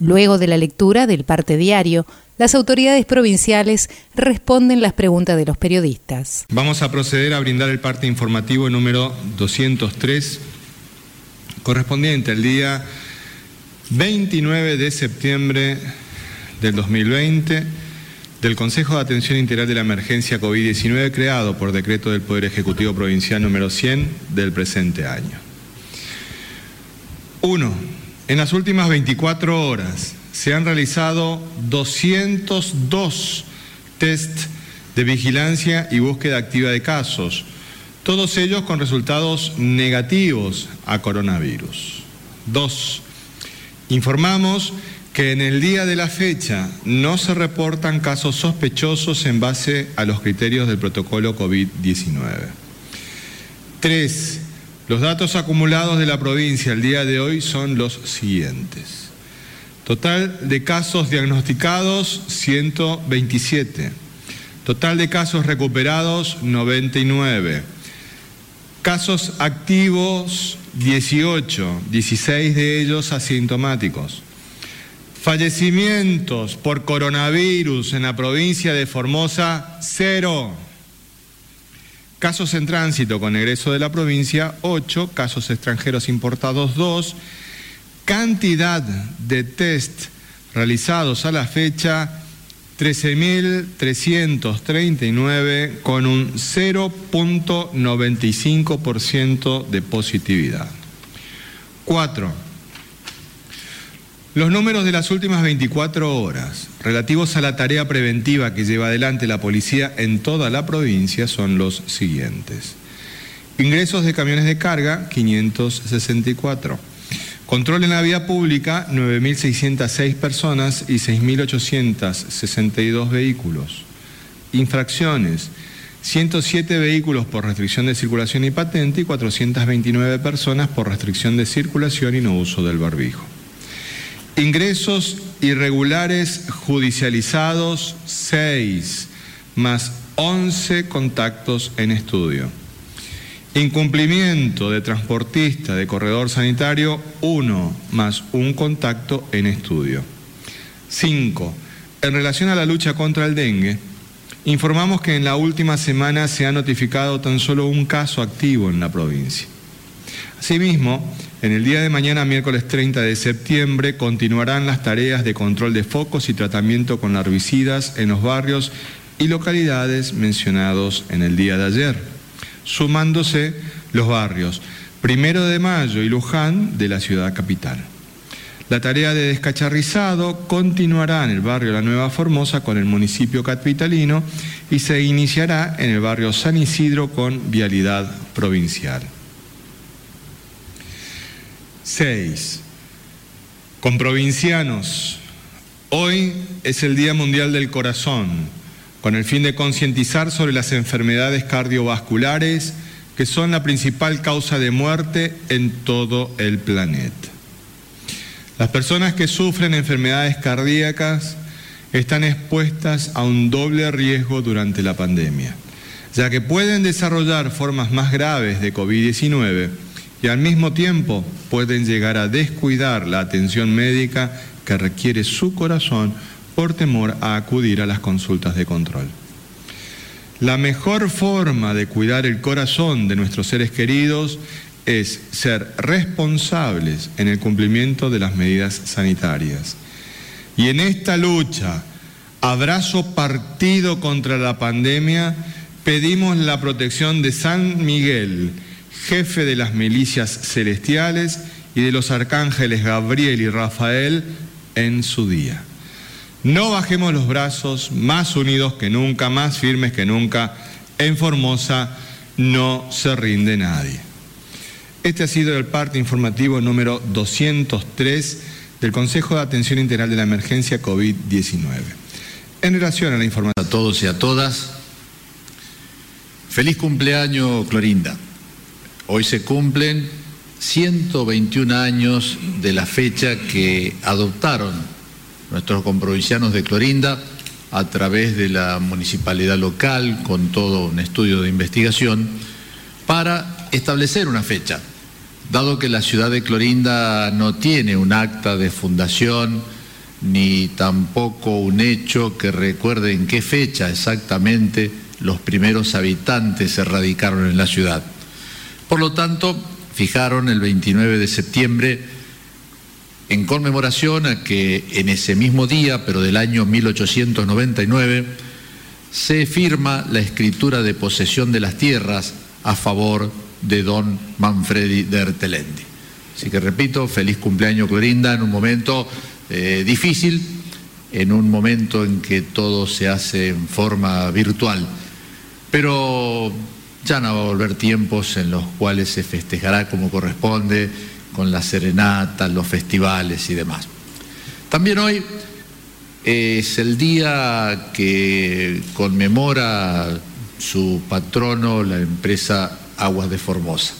Luego de la lectura del parte diario, las autoridades provinciales responden las preguntas de los periodistas. Vamos a proceder a brindar el parte informativo número 203, correspondiente al día 29 de septiembre del 2020 del Consejo de Atención Integral de la Emergencia COVID-19 creado por decreto del Poder Ejecutivo Provincial número 100 del presente año. 1 en las últimas 24 horas se han realizado 202 test de vigilancia y búsqueda activa de casos, todos ellos con resultados negativos a coronavirus. Dos, informamos que en el día de la fecha no se reportan casos sospechosos en base a los criterios del protocolo COVID-19. Tres, los datos acumulados de la provincia el día de hoy son los siguientes. Total de casos diagnosticados 127. Total de casos recuperados 99. Casos activos 18, 16 de ellos asintomáticos. Fallecimientos por coronavirus en la provincia de Formosa, cero. Casos en tránsito con egreso de la provincia, 8. Casos extranjeros importados, 2. Cantidad de test realizados a la fecha, 13.339 con un 0.95% de positividad. 4 los números de las últimas 24 horas relativos a la tarea preventiva que lleva adelante la policía en toda la provincia son los siguientes. Ingresos de camiones de carga, 564. Control en la vía pública, 9.606 personas y 6.862 vehículos. Infracciones, 107 vehículos por restricción de circulación y patente y 429 personas por restricción de circulación y no uso del barbijo. Ingresos irregulares judicializados, 6, más 11 contactos en estudio. Incumplimiento de transportista de corredor sanitario, 1, más un contacto en estudio. 5. En relación a la lucha contra el dengue, informamos que en la última semana se ha notificado tan solo un caso activo en la provincia. Asimismo, en el día de mañana, miércoles 30 de septiembre, continuarán las tareas de control de focos y tratamiento con herbicidas en los barrios y localidades mencionados en el día de ayer, sumándose los barrios Primero de Mayo y Luján de la ciudad capital. La tarea de descacharrizado continuará en el barrio La Nueva Formosa con el municipio capitalino y se iniciará en el barrio San Isidro con vialidad provincial. 6. Con provincianos, hoy es el Día Mundial del Corazón, con el fin de concientizar sobre las enfermedades cardiovasculares que son la principal causa de muerte en todo el planeta. Las personas que sufren enfermedades cardíacas están expuestas a un doble riesgo durante la pandemia, ya que pueden desarrollar formas más graves de COVID-19 y al mismo tiempo pueden llegar a descuidar la atención médica que requiere su corazón por temor a acudir a las consultas de control. La mejor forma de cuidar el corazón de nuestros seres queridos es ser responsables en el cumplimiento de las medidas sanitarias. Y en esta lucha, abrazo partido contra la pandemia, pedimos la protección de San Miguel, jefe de las milicias celestiales y de los arcángeles Gabriel y Rafael en su día. No bajemos los brazos, más unidos que nunca, más firmes que nunca. En Formosa no se rinde nadie. Este ha sido el parte informativo número 203 del Consejo de Atención Integral de la Emergencia COVID-19. En relación a la información... A todos y a todas, Feliz cumpleaños, Clorinda. Hoy se cumplen 121 años de la fecha que adoptaron nuestros comprovincianos de Clorinda a través de la municipalidad local, con todo un estudio de investigación, para establecer una fecha. Dado que la ciudad de Clorinda no tiene un acta de fundación, ni tampoco un hecho que recuerde en qué fecha exactamente los primeros habitantes se radicaron en la ciudad. Por lo tanto, fijaron el 29 de septiembre en conmemoración a que en ese mismo día, pero del año 1899, se firma la escritura de posesión de las tierras a favor de don Manfredi de Ertelendi. Así que repito, feliz cumpleaños Clorinda en un momento eh, difícil, en un momento en que todo se hace en forma virtual. Pero ya no va a volver tiempos en los cuales se festejará como corresponde, con las serenatas, los festivales y demás. También hoy es el día que conmemora su patrono, la empresa Aguas de Formosa.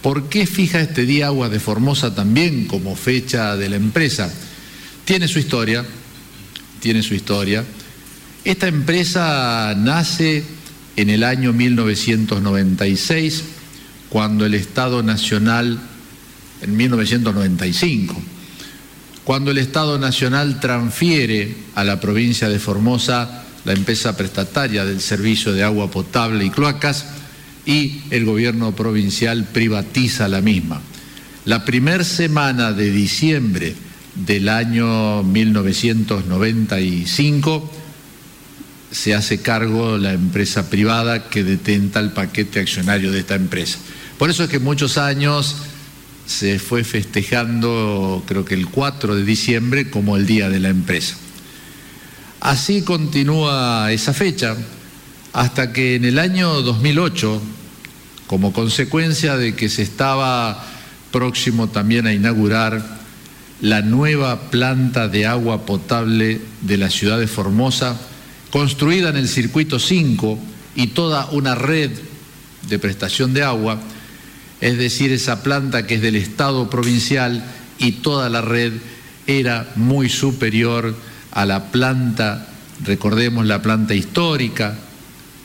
¿Por qué fija este día Aguas de Formosa también como fecha de la empresa? Tiene su historia, tiene su historia. Esta empresa nace en el año 1996, cuando el Estado Nacional, en 1995, cuando el Estado Nacional transfiere a la provincia de Formosa la empresa prestataria del servicio de agua potable y cloacas y el gobierno provincial privatiza la misma. La primera semana de diciembre del año 1995, se hace cargo la empresa privada que detenta el paquete accionario de esta empresa. Por eso es que muchos años se fue festejando, creo que el 4 de diciembre, como el Día de la Empresa. Así continúa esa fecha hasta que en el año 2008, como consecuencia de que se estaba próximo también a inaugurar la nueva planta de agua potable de la ciudad de Formosa, construida en el circuito 5 y toda una red de prestación de agua, es decir, esa planta que es del Estado provincial y toda la red era muy superior a la planta, recordemos la planta histórica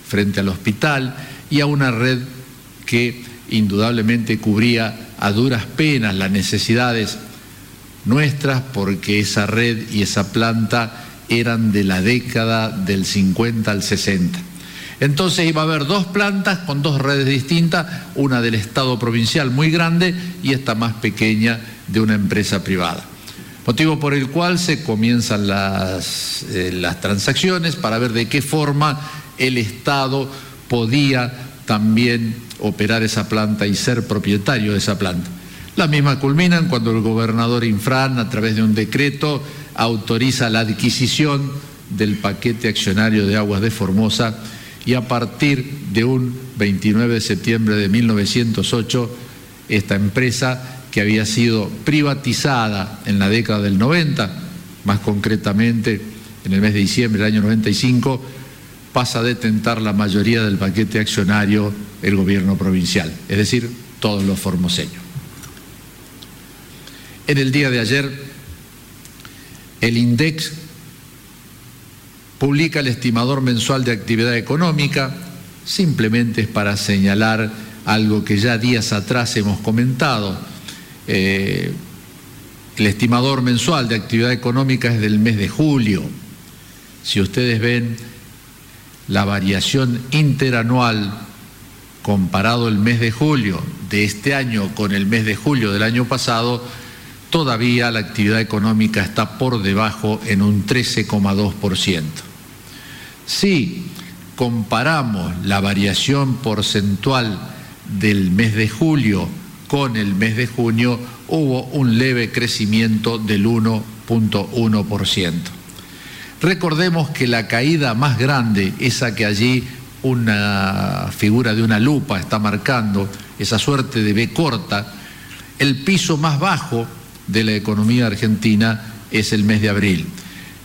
frente al hospital, y a una red que indudablemente cubría a duras penas las necesidades nuestras porque esa red y esa planta eran de la década del 50 al 60. Entonces iba a haber dos plantas con dos redes distintas, una del Estado provincial muy grande y esta más pequeña de una empresa privada. Motivo por el cual se comienzan las, eh, las transacciones para ver de qué forma el Estado podía también operar esa planta y ser propietario de esa planta. Las mismas culminan cuando el gobernador Infran, a través de un decreto, autoriza la adquisición del paquete accionario de aguas de Formosa y a partir de un 29 de septiembre de 1908, esta empresa que había sido privatizada en la década del 90, más concretamente en el mes de diciembre del año 95, pasa a detentar la mayoría del paquete accionario el gobierno provincial, es decir, todos los formoseños. En el día de ayer el INDEX publica el estimador mensual de actividad económica, simplemente es para señalar algo que ya días atrás hemos comentado. Eh, el estimador mensual de actividad económica es del mes de julio. Si ustedes ven la variación interanual comparado el mes de julio de este año con el mes de julio del año pasado, todavía la actividad económica está por debajo en un 13,2%. Si comparamos la variación porcentual del mes de julio con el mes de junio, hubo un leve crecimiento del 1.1%. Recordemos que la caída más grande, esa que allí una figura de una lupa está marcando, esa suerte de B corta, el piso más bajo de la economía argentina es el mes de abril.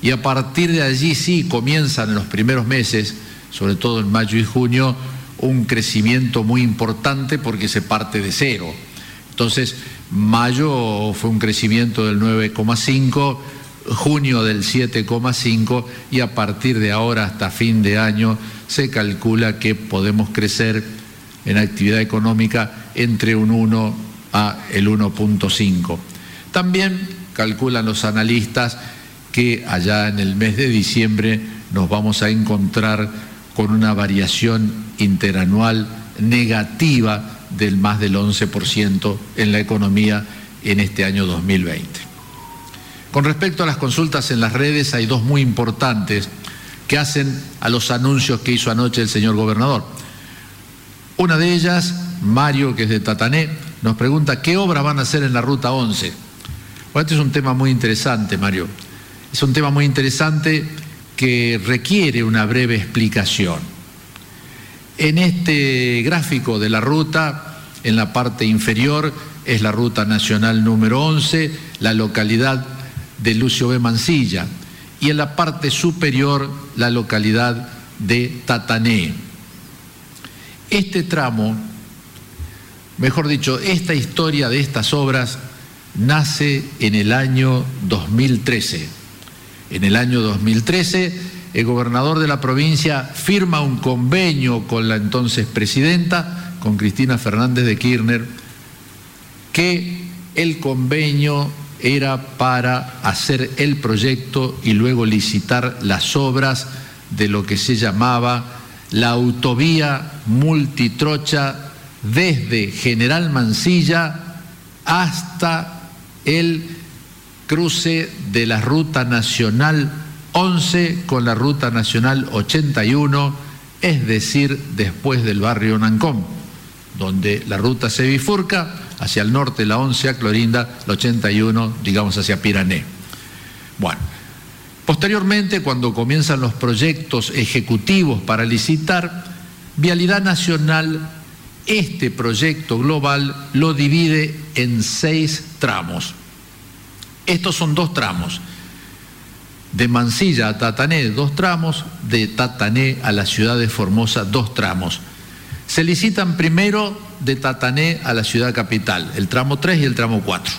Y a partir de allí sí comienzan en los primeros meses sobre todo en mayo y junio, un crecimiento muy importante porque se parte de cero. Entonces, mayo fue un crecimiento del 9,5, junio del 7,5 y a partir de ahora hasta fin de año se calcula que podemos crecer en actividad económica entre un 1 a el 1.5. También calculan los analistas que allá en el mes de diciembre nos vamos a encontrar con una variación interanual negativa del más del 11% en la economía en este año 2020. Con respecto a las consultas en las redes, hay dos muy importantes que hacen a los anuncios que hizo anoche el señor gobernador. Una de ellas, Mario, que es de Tatané, nos pregunta qué obras van a hacer en la Ruta 11. Bueno, este es un tema muy interesante, Mario. Es un tema muy interesante que requiere una breve explicación. En este gráfico de la ruta, en la parte inferior es la ruta nacional número 11, la localidad de Lucio B. Mancilla, y en la parte superior la localidad de Tatané. Este tramo, mejor dicho, esta historia de estas obras nace en el año 2013. En el año 2013, el gobernador de la provincia firma un convenio con la entonces presidenta, con Cristina Fernández de Kirchner, que el convenio era para hacer el proyecto y luego licitar las obras de lo que se llamaba la autovía multitrocha desde General Mansilla hasta el cruce de la Ruta Nacional 11 con la Ruta Nacional 81, es decir, después del barrio Nancón, donde la ruta se bifurca hacia el norte la 11 a Clorinda, la 81, digamos, hacia Pirané. Bueno, posteriormente, cuando comienzan los proyectos ejecutivos para licitar, Vialidad Nacional, este proyecto global lo divide en seis tramos. Estos son dos tramos. De Mansilla a Tatané, dos tramos. De Tatané a la ciudad de Formosa, dos tramos. Se licitan primero de Tatané a la ciudad capital, el tramo 3 y el tramo 4.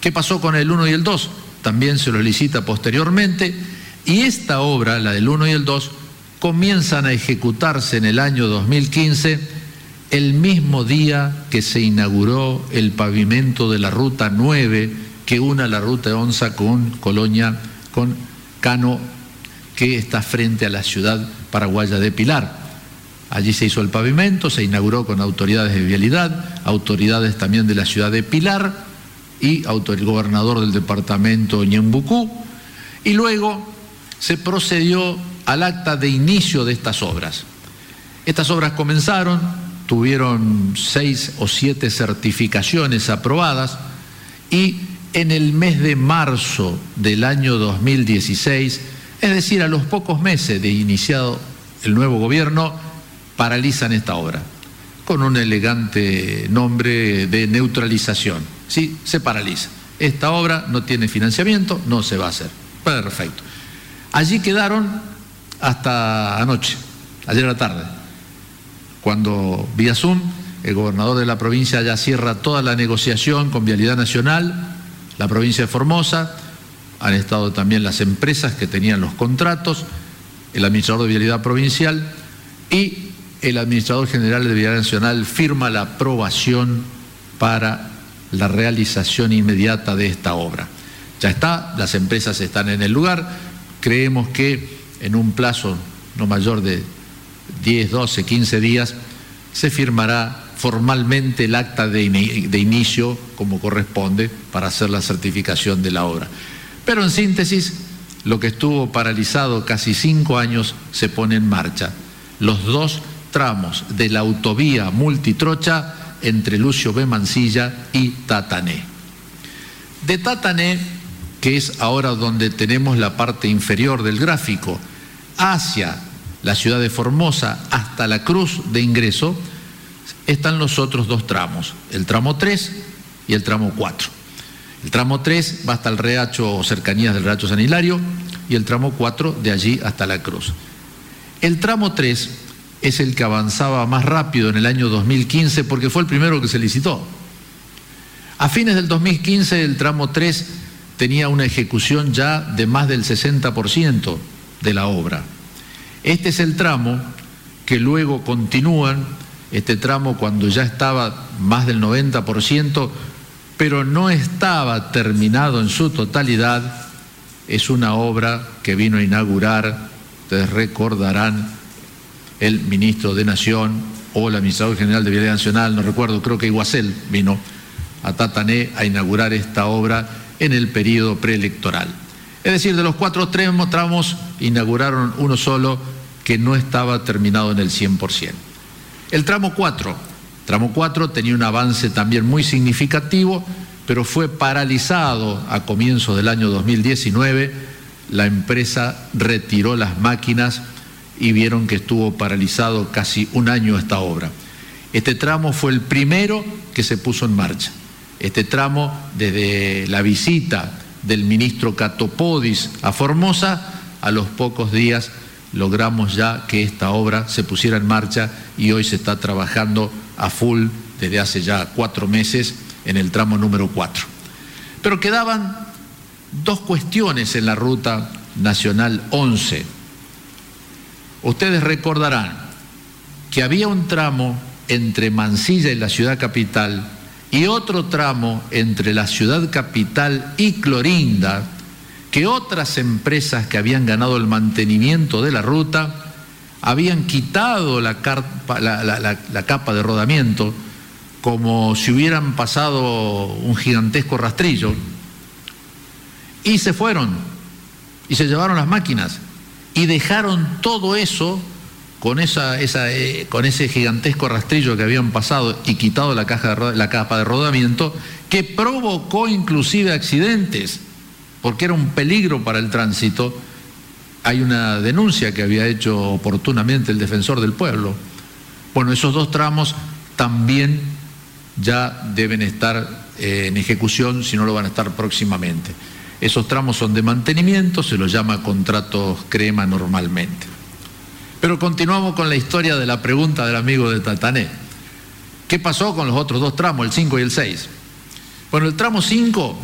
¿Qué pasó con el 1 y el 2? También se lo licita posteriormente y esta obra, la del 1 y el 2, comienzan a ejecutarse en el año 2015, el mismo día que se inauguró el pavimento de la ruta 9 que una la ruta de Onza con Colonia, con Cano, que está frente a la ciudad paraguaya de Pilar. Allí se hizo el pavimento, se inauguró con autoridades de vialidad, autoridades también de la ciudad de Pilar y el gobernador del departamento Ñembucú. Y luego se procedió al acta de inicio de estas obras. Estas obras comenzaron, tuvieron seis o siete certificaciones aprobadas y en el mes de marzo del año 2016, es decir, a los pocos meses de iniciado el nuevo gobierno, paralizan esta obra, con un elegante nombre de neutralización. Sí, se paraliza. Esta obra no tiene financiamiento, no se va a hacer. Perfecto. Allí quedaron hasta anoche, ayer a la tarde, cuando vía Zoom el gobernador de la provincia ya cierra toda la negociación con Vialidad Nacional, la provincia de Formosa, han estado también las empresas que tenían los contratos, el administrador de Vialidad Provincial y el administrador general de Vialidad Nacional firma la aprobación para la realización inmediata de esta obra. Ya está, las empresas están en el lugar, creemos que en un plazo no mayor de 10, 12, 15 días se firmará formalmente el acta de, inicio como corresponde para hacer la certificación de la obra. Pero en síntesis, lo que estuvo paralizado casi cinco años se pone en marcha. Los dos tramos de la autovía multitrocha entre Lucio B. Mansilla y Tatané. De Tatané, que es ahora donde tenemos la parte inferior del gráfico, hacia la ciudad de Formosa hasta la cruz de ingreso, están los otros dos tramos, el tramo 3 y el tramo 4. El tramo 3 va hasta el Reacho o cercanías del Reacho San Hilario y el tramo 4 de allí hasta la cruz. El tramo 3 es el que avanzaba más rápido en el año 2015 porque fue el primero que se licitó. A fines del 2015 el tramo 3 tenía una ejecución ya de más del 60% de la obra. Este es el tramo que luego continúan, este tramo cuando ya estaba más del 90%, pero no estaba terminado en su totalidad, es una obra que vino a inaugurar, ustedes recordarán, el ministro de Nación o el administrador general de Vialidad Nacional, no recuerdo, creo que Iguacel vino a Tatané a inaugurar esta obra en el periodo preelectoral. Es decir, de los cuatro tramos inauguraron uno solo que no estaba terminado en el 100%. El tramo 4, tramo 4 tenía un avance también muy significativo, pero fue paralizado a comienzos del año 2019. La empresa retiró las máquinas y vieron que estuvo paralizado casi un año esta obra. Este tramo fue el primero que se puso en marcha. Este tramo, desde la visita del ministro Catopodis a Formosa, a los pocos días logramos ya que esta obra se pusiera en marcha y hoy se está trabajando a full desde hace ya cuatro meses en el tramo número cuatro. Pero quedaban dos cuestiones en la ruta nacional 11. Ustedes recordarán que había un tramo entre Mansilla y la ciudad capital y otro tramo entre la ciudad capital y Clorinda, que otras empresas que habían ganado el mantenimiento de la ruta habían quitado la, capa de rodamiento como si hubieran pasado un gigantesco rastrillo y se fueron y se llevaron las máquinas y dejaron todo eso con, eh, ese gigantesco rastrillo que habían pasado y quitado la, la capa de rodamiento, que provocó inclusive accidentes, porque era un peligro para el tránsito. Hay una denuncia que había hecho oportunamente el defensor del pueblo. Bueno, esos dos tramos también ya deben estar eh, en ejecución, si no lo van a estar próximamente. Esos tramos son de mantenimiento, se los llama contratos crema normalmente. Pero continuamos con la historia de la pregunta del amigo de Tatané. ¿Qué pasó con los otros dos tramos, el 5 y el 6? Bueno, el tramo 5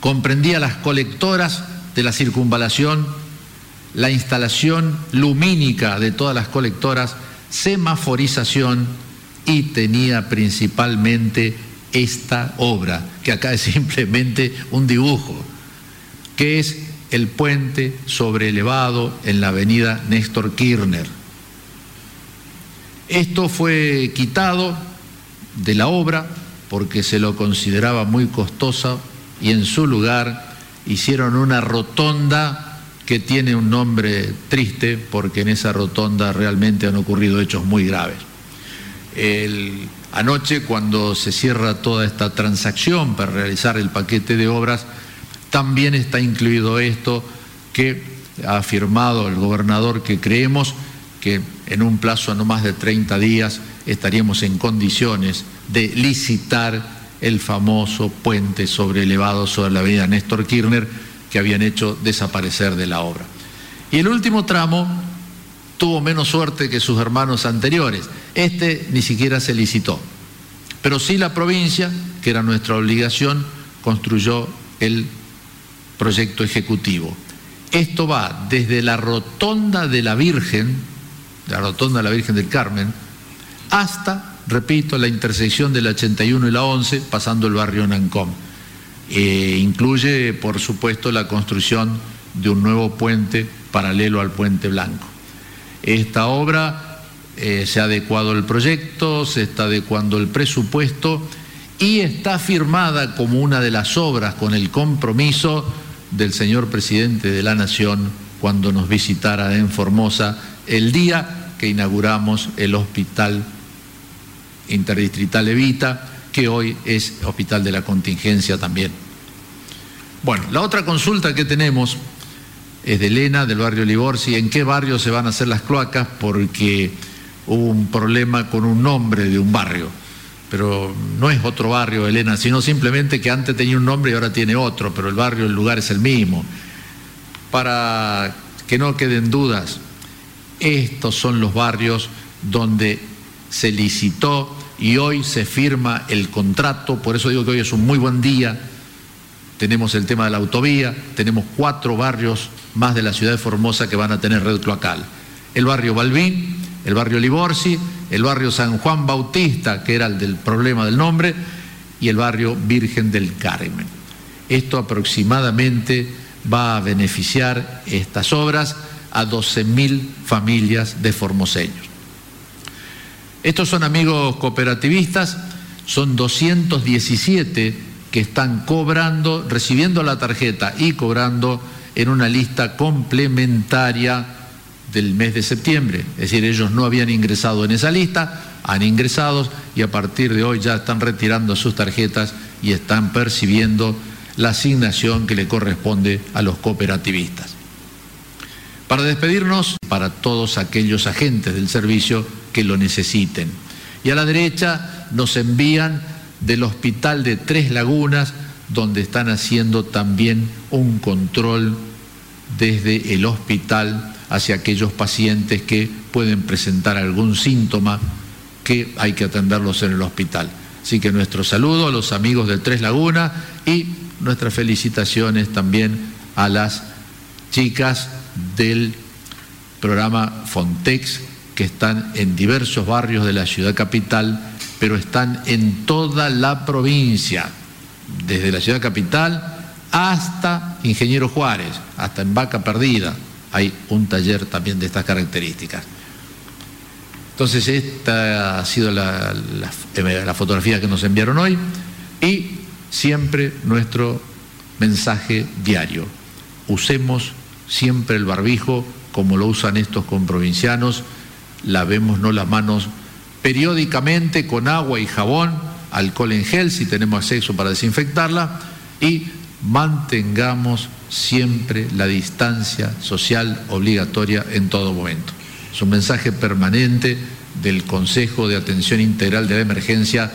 comprendía las colectoras de la circunvalación, la instalación lumínica de todas las colectoras, semaforización y tenía principalmente esta obra, que acá es simplemente un dibujo, que es el puente elevado en la avenida Néstor Kirchner. Esto fue quitado de la obra porque se lo consideraba muy costosa y en su lugar hicieron una rotonda que tiene un nombre triste porque en esa rotonda realmente han ocurrido hechos muy graves. anoche cuando se cierra toda esta transacción para realizar el paquete de obras, también está incluido esto que ha afirmado el gobernador que creemos que en un plazo no más de 30 días estaríamos en condiciones de licitar el famoso puente sobre elevado sobre la avenida Néstor Kirchner que habían hecho desaparecer de la obra. Y el último tramo tuvo menos suerte que sus hermanos anteriores. Este ni siquiera se licitó. Pero sí la provincia, que era nuestra obligación, construyó el proyecto ejecutivo. Esto va desde la rotonda de la Virgen, la rotonda de la Virgen del Carmen, hasta, repito, la intersección de la 81 y la 11, pasando el barrio Nancom. E incluye, por supuesto, la construcción de un nuevo puente paralelo al puente blanco. Esta obra eh, se ha adecuado el proyecto, se está adecuando el presupuesto y está firmada como una de las obras con el compromiso del señor presidente de la Nación cuando nos visitara en Formosa el día que inauguramos el Hospital Interdistrital Evita, que hoy es Hospital de la Contingencia también. Bueno, la otra consulta que tenemos es de Elena, del barrio Liborsi, en qué barrio se van a hacer las cloacas, porque hubo un problema con un nombre de un barrio pero no es otro barrio, Elena, sino simplemente que antes tenía un nombre y ahora tiene otro, pero el barrio, el lugar es el mismo. Para que no queden dudas, estos son los barrios donde se licitó y hoy se firma el contrato, por eso digo que hoy es un muy buen día. Tenemos el tema de la autovía, tenemos cuatro barrios más de la ciudad de Formosa que van a tener red cloacal. El barrio Balbín, el barrio Liborsi, el barrio San Juan Bautista, que era el del problema del nombre, y el barrio Virgen del Carmen. Esto aproximadamente va a beneficiar estas obras a 12.000 familias de formoseños. Estos son amigos cooperativistas, son 217 que están cobrando, recibiendo la tarjeta y cobrando en una lista complementaria del mes de septiembre. Es decir, ellos no habían ingresado en esa lista, han ingresado y a partir de hoy ya están retirando sus tarjetas y están percibiendo la asignación que le corresponde a los cooperativistas. Para despedirnos, para todos aquellos agentes del servicio que lo necesiten. Y a la derecha nos envían del hospital de Tres Lagunas, donde están haciendo también un control desde el hospital hacia aquellos pacientes que pueden presentar algún síntoma que hay que atenderlos en el hospital. Así que nuestro saludo a los amigos del Tres Lagunas y nuestras felicitaciones también a las chicas del programa Fontex que están en diversos barrios de la ciudad capital, pero están en toda la provincia, desde la ciudad capital hasta Ingeniero Juárez, hasta en Vaca Perdida. Hay un taller también de estas características. Entonces, esta ha sido la, fotografía que nos enviaron hoy y siempre nuestro mensaje diario. Usemos siempre el barbijo como lo usan estos comprovincianos, lavémonos las manos periódicamente con agua y jabón, alcohol en gel si tenemos acceso para desinfectarla y mantengamos siempre la distancia social obligatoria en todo momento. Es un mensaje permanente del Consejo de Atención Integral de la Emergencia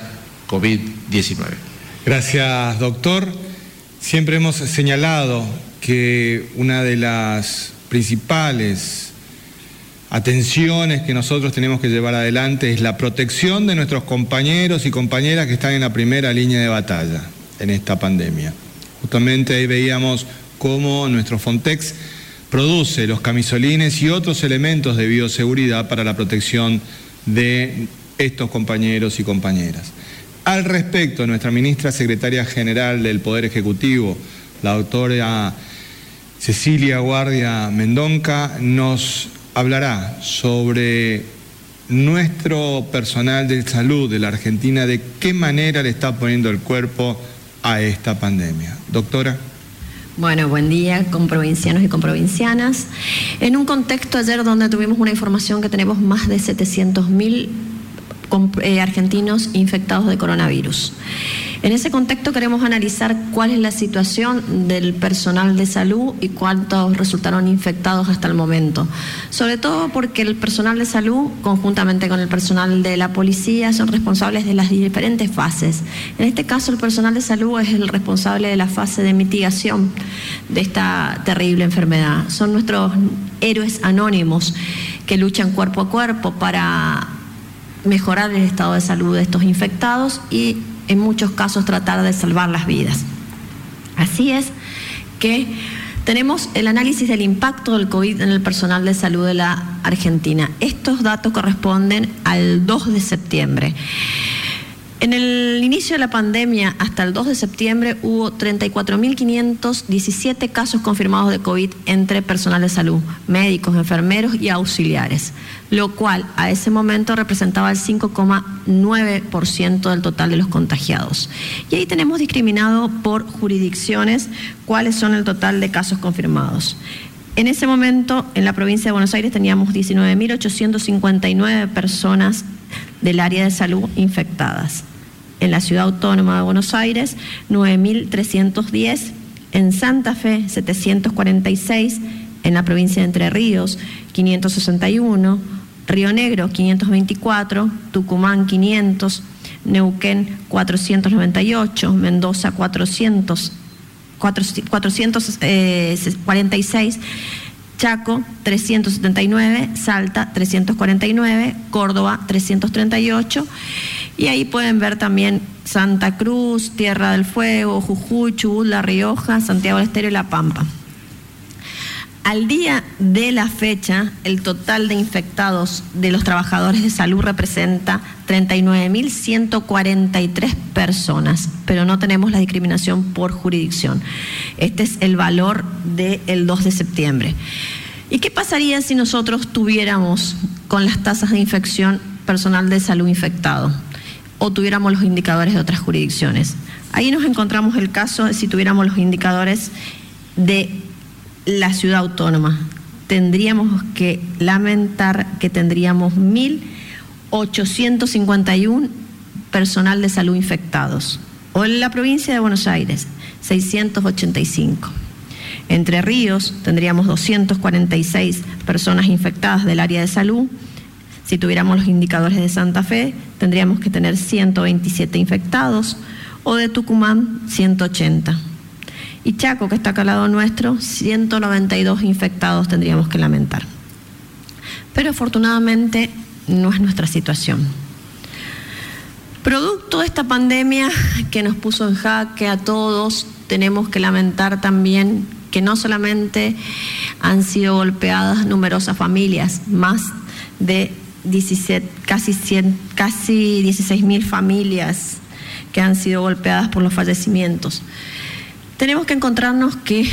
COVID-19. Gracias, doctor. Siempre hemos señalado que una de las principales atenciones que nosotros tenemos que llevar adelante es la protección de nuestros compañeros y compañeras que están en la primera línea de batalla en esta pandemia. Justamente ahí veíamos cómo nuestro Fontex produce los camisolines y otros elementos de bioseguridad para la protección de estos compañeros y compañeras. Al respecto, nuestra ministra secretaria general del Poder Ejecutivo, la doctora Cecilia Guardia Mendonca nos hablará sobre nuestro personal de salud de la Argentina, de qué manera le está poniendo el cuerpo a esta pandemia. Doctora. Bueno, buen día con provincianos y con provincianas. En un contexto ayer donde tuvimos una información que tenemos más de 700 mil eh, argentinos infectados de coronavirus. En ese contexto queremos analizar cuál es la situación del personal de salud y cuántos resultaron infectados hasta el momento. Sobre todo porque el personal de salud, conjuntamente con el personal de la policía, son responsables de las diferentes fases. En este caso, el personal de salud es el responsable de la fase de mitigación de esta terrible enfermedad. Son nuestros héroes anónimos que luchan cuerpo a cuerpo para mejorar el estado de salud de estos infectados y en muchos casos tratar de salvar las vidas. Así es que tenemos el análisis del impacto del COVID en el personal de salud de la Argentina. Estos datos corresponden al 2 de septiembre. En el inicio de la pandemia, hasta el 2 de septiembre, hubo 34.517 casos confirmados de COVID entre personal de salud, médicos, enfermeros y auxiliares, lo cual a ese momento representaba el 5,9% del total de los contagiados. Y ahí tenemos discriminado por jurisdicciones cuáles son el total de casos confirmados. En ese momento, en la provincia de Buenos Aires teníamos 19.859 personas del área de salud infectadas. En la ciudad autónoma de Buenos Aires, 9.310. En Santa Fe, 746. En la provincia de Entre Ríos, 561. Río Negro, 524. Tucumán, 500. Neuquén, 498. Mendoza, 400. 446 Chaco 379, Salta 349, Córdoba 338 y ahí pueden ver también Santa Cruz, Tierra del Fuego, Jujuy, Chubut, La Rioja, Santiago del Estero y La Pampa. Al día de la fecha, el total de infectados de los trabajadores de salud representa 39.143 personas, pero no tenemos la discriminación por jurisdicción. Este es el valor del 2 de septiembre. ¿Y qué pasaría si nosotros tuviéramos con las tasas de infección personal de salud infectado o tuviéramos los indicadores de otras jurisdicciones? Ahí nos encontramos el caso de si tuviéramos los indicadores de la ciudad autónoma. Tendríamos que lamentar que tendríamos 1.851 personal de salud infectados. O en la provincia de Buenos Aires, 685. Entre Ríos tendríamos 246 personas infectadas del área de salud. Si tuviéramos los indicadores de Santa Fe, tendríamos que tener 127 infectados. O de Tucumán, 180 y Chaco, que está acá al lado nuestro, 192 infectados tendríamos que lamentar. Pero afortunadamente no es nuestra situación. Producto de esta pandemia que nos puso en jaque a todos, tenemos que lamentar también que no solamente han sido golpeadas numerosas familias, más de 17, casi, 100, casi 16 mil familias que han sido golpeadas por los fallecimientos, tenemos que encontrarnos que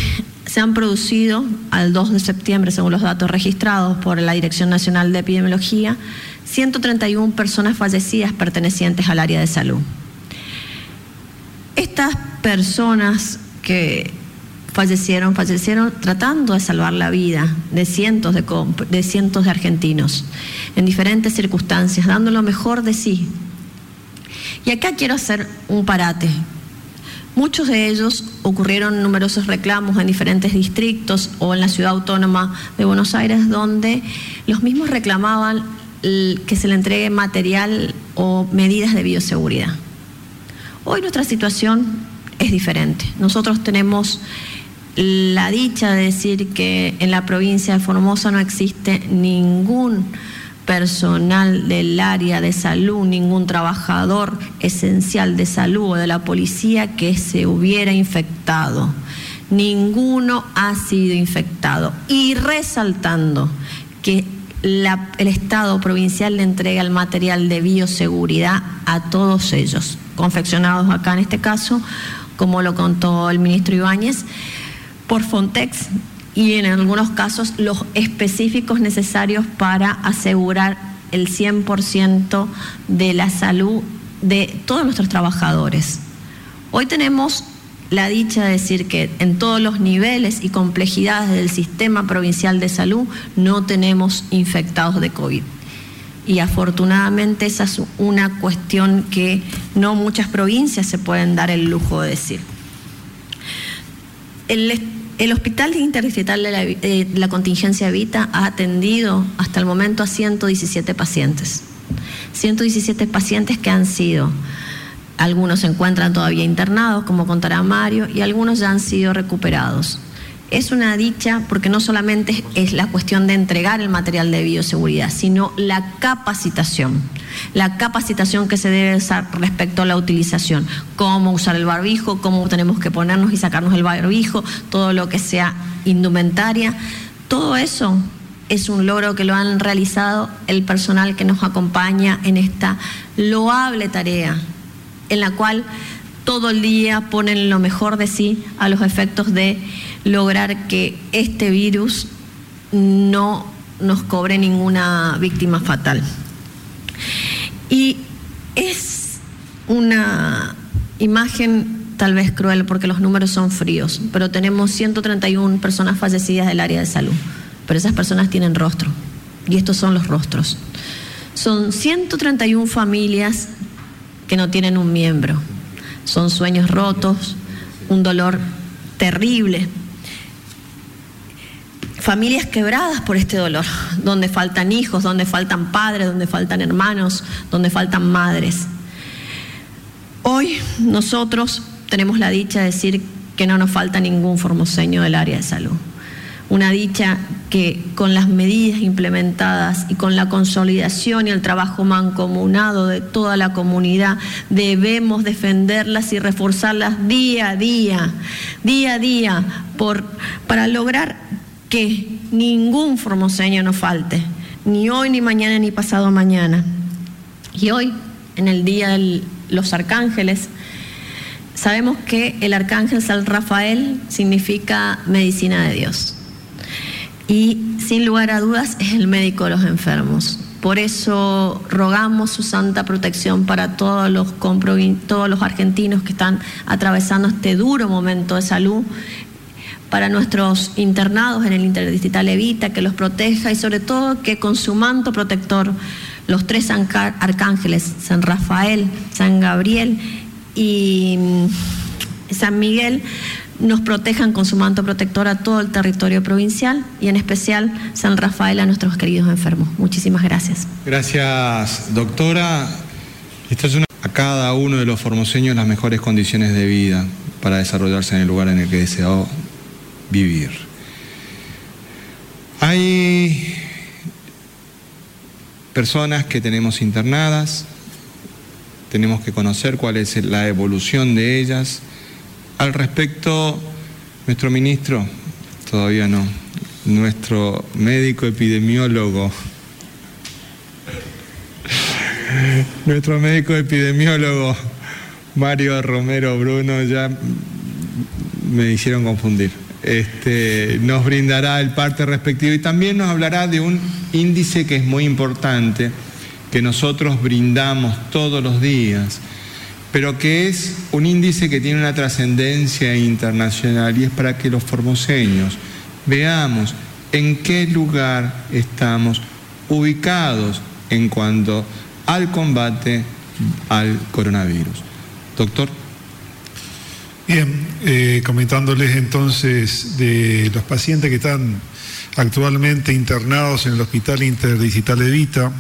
se han producido al 2 de septiembre, según los datos registrados por la Dirección Nacional de Epidemiología, 131 personas fallecidas pertenecientes al área de salud. Estas personas que fallecieron, fallecieron tratando de salvar la vida de cientos de, de cientos de argentinos en diferentes circunstancias, dando lo mejor de sí. Y acá quiero hacer un parate Muchos de ellos ocurrieron numerosos reclamos en diferentes distritos o en la ciudad autónoma de Buenos Aires, donde los mismos reclamaban que se le entregue material o medidas de bioseguridad. Hoy nuestra situación es diferente. Nosotros tenemos la dicha de decir que en la provincia de Formosa no existe ningún personal del área de salud, ningún trabajador esencial de salud o de la policía que se hubiera infectado. Ninguno ha sido infectado. Y resaltando que el Estado provincial le entrega el material de bioseguridad a todos ellos, confeccionados acá en este caso, como lo contó el ministro Ibáñez, por Fontex y en algunos casos los específicos necesarios para asegurar el 100% de la salud de todos nuestros trabajadores. Hoy tenemos la dicha de decir que en todos los niveles y complejidades del sistema provincial de salud no tenemos infectados de COVID. Y afortunadamente esa es una cuestión que no muchas provincias se pueden dar el lujo de decir. El, el Hospital Interdistrital de la, Contingencia Vita ha atendido hasta el momento a 117 pacientes. 117 pacientes que han sido, algunos se encuentran todavía internados, como contará Mario, y algunos ya han sido recuperados es una dicha porque no solamente es la cuestión de entregar el material de bioseguridad, sino la capacitación. La capacitación que se debe usar respecto a la utilización, cómo usar el barbijo, cómo tenemos que ponernos y sacarnos el barbijo, todo lo que sea indumentaria, todo eso es un logro que lo han realizado el personal que nos acompaña en esta loable tarea, en la cual todo el día ponen lo mejor de sí a los efectos de lograr que este virus no nos cobre ninguna víctima fatal. Y es una imagen tal vez cruel porque los números son fríos, pero tenemos 131 personas fallecidas del área de salud, pero esas personas tienen rostro y estos son los rostros. Son 131 familias que no tienen un miembro, son sueños rotos, un dolor terrible, familias quebradas por este dolor, donde faltan hijos, donde faltan padres, donde faltan hermanos, donde faltan madres. Hoy nosotros tenemos la dicha de decir que no nos falta ningún formoseño del área de salud. Una dicha que con las medidas implementadas y con la consolidación y el trabajo mancomunado de toda la comunidad debemos defenderlas y reforzarlas día a día, día a día, para lograr que ningún formoseño nos falte, ni hoy, ni mañana, ni pasado mañana. Y hoy, en el Día de los Arcángeles, sabemos que el Arcángel San Rafael significa medicina de Dios y sin lugar a dudas es el médico de los enfermos. Por eso rogamos su santa protección para todos los, todos los argentinos que están atravesando este duro momento de salud, para nuestros internados en el Interdistrital Evita, que los proteja y sobre todo que con su manto protector los tres arcángeles, San Rafael, San Gabriel y mm, San Miguel, nos protejan con su manto protector a todo el territorio provincial y en especial San Rafael a nuestros queridos enfermos. Muchísimas gracias. Gracias, doctora. Esta es a cada uno de los formoseños las mejores condiciones de vida para desarrollarse en el lugar en el que deseó vivir. Hay personas que tenemos internadas, tenemos que conocer cuál es la evolución de ellas al respecto, nuestro ministro, todavía no, nuestro médico epidemiólogo, nuestro médico epidemiólogo Mario Romero Bruno, ya me hicieron confundir. Este, nos brindará el parte respectivo y también nos hablará de un índice que es muy importante, que nosotros brindamos todos los días, pero que es un índice que tiene una trascendencia internacional y es para que los formoseños veamos en qué lugar estamos ubicados en cuanto al combate al coronavirus. Doctor. Bien, eh, comentándoles entonces de los pacientes que están actualmente internados en el Hospital Interdigital Evita,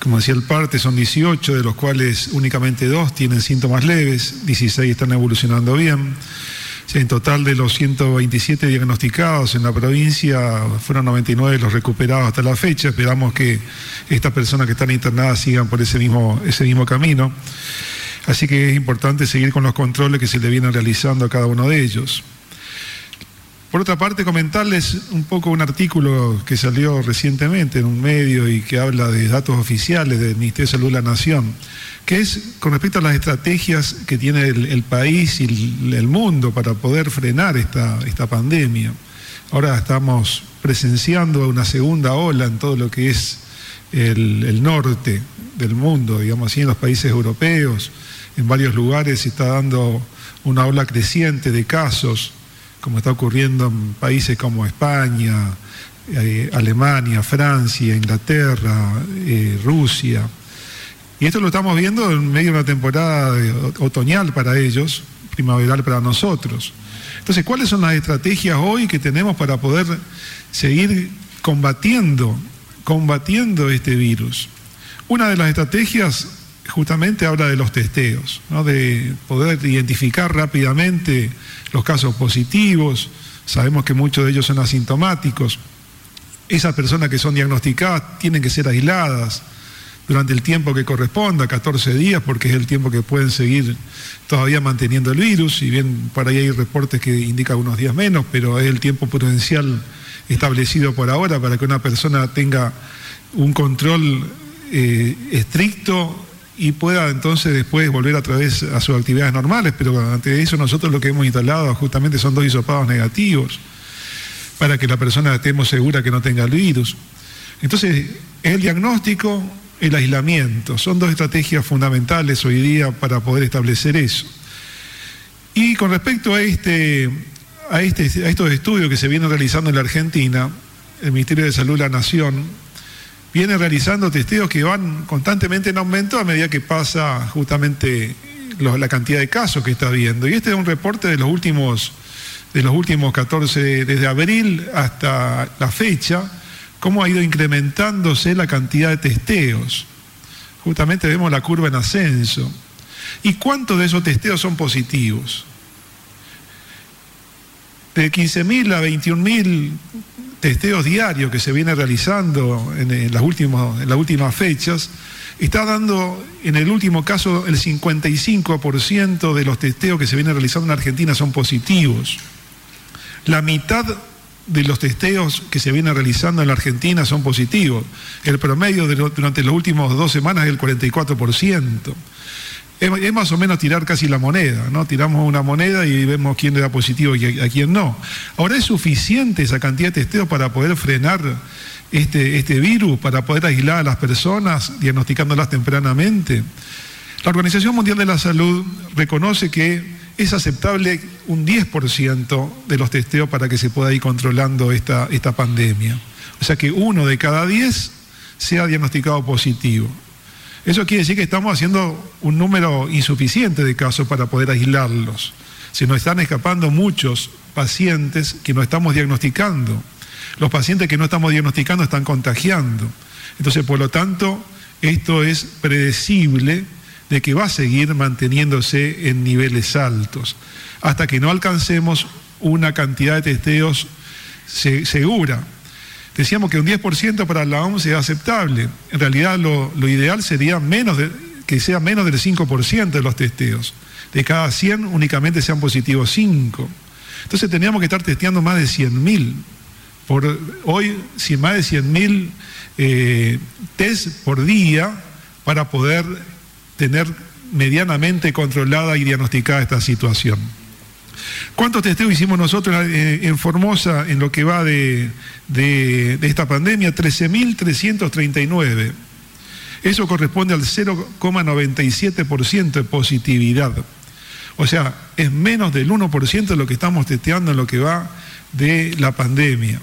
como decía el parte, son 18, de los cuales únicamente dos tienen síntomas leves, 16 están evolucionando bien. En total de los 127 diagnosticados en la provincia, fueron 99 los recuperados hasta la fecha. Esperamos que estas personas que están internadas sigan por ese mismo, ese mismo camino. Así que es importante seguir con los controles que se le vienen realizando a cada uno de ellos. Por otra parte, comentarles un poco un artículo que salió recientemente en un medio y que habla de datos oficiales del Ministerio de Salud de la Nación, que es con respecto a las estrategias que tiene el, país y el, mundo para poder frenar esta, esta pandemia. Ahora estamos presenciando una segunda ola en todo lo que es el, norte del mundo, digamos así, en los países europeos. En varios lugares se está dando una ola creciente de casos como está ocurriendo en países como España, eh, Alemania, Francia, Inglaterra, eh, Rusia. Y esto lo estamos viendo en medio de una temporada otoñal para ellos, primaveral para nosotros. Entonces, ¿cuáles son las estrategias hoy que tenemos para poder seguir combatiendo, combatiendo este virus? Una de las estrategias justamente habla de los testeos, de poder identificar rápidamente los casos positivos, sabemos que muchos de ellos son asintomáticos, esas personas que son diagnosticadas tienen que ser aisladas durante el tiempo que corresponda, 14 días, porque es el tiempo que pueden seguir todavía manteniendo el virus, si bien por ahí hay reportes que indican unos días menos, pero es el tiempo prudencial establecido por ahora para que una persona tenga un control eh, estricto y pueda entonces después volver a través a sus actividades normales, pero ante eso nosotros lo que hemos instalado justamente son dos hisopados negativos para que la persona estemos segura que no tenga el virus. Entonces, el diagnóstico, el aislamiento, son dos estrategias fundamentales hoy día para poder establecer eso. Y con respecto a, este, a, este, a estos estudios que se vienen realizando en la Argentina, el Ministerio de Salud de la Nación viene realizando testeos que van constantemente en aumento a medida que pasa justamente la cantidad de casos que está habiendo. Y este es un reporte de los últimos, de los últimos 14, desde abril hasta la fecha, cómo ha ido incrementándose la cantidad de testeos. Justamente vemos la curva en ascenso. ¿Y cuántos de esos testeos son positivos? De 15.000 a 21.000 testeos diarios que se viene realizando en, las, últimas, fechas, está dando, en el último caso, el 55% de los testeos que se vienen realizando en Argentina son positivos. La mitad de los testeos que se vienen realizando en la Argentina son positivos. El promedio durante los últimos dos semanas es el 44% es, más o menos tirar casi la moneda, ¿no? Tiramos una moneda y vemos quién le da positivo y a, quién no. Ahora es suficiente esa cantidad de testeos para poder frenar este, este virus, para poder aislar a las personas, diagnosticándolas tempranamente. La Organización Mundial de la Salud reconoce que es aceptable un 10% de los testeos para que se pueda ir controlando esta, esta pandemia. O sea que uno de cada 10 sea diagnosticado positivo. Eso quiere decir que estamos haciendo un número insuficiente de casos para poder aislarlos. Se nos están escapando muchos pacientes que no estamos diagnosticando. Los pacientes que no estamos diagnosticando están contagiando. Entonces, por lo tanto, esto es predecible de que va a seguir manteniéndose en niveles altos hasta que no alcancemos una cantidad de testeos segura. Decíamos que un 10% para la OMS es aceptable. En realidad lo, ideal sería menos que sea menos del 5% de los testeos. De cada 100 únicamente sean positivos 5. Entonces teníamos que estar testeando más de 100.000. Por hoy, más de 100.000 eh, test por día para poder tener medianamente controlada y diagnosticada esta situación. ¿Cuántos testeos hicimos nosotros eh, en Formosa en lo que va de, esta pandemia? 13.339. Eso corresponde al 0,97% de positividad. O sea, es menos del 1% de lo que estamos testeando en lo que va de la pandemia.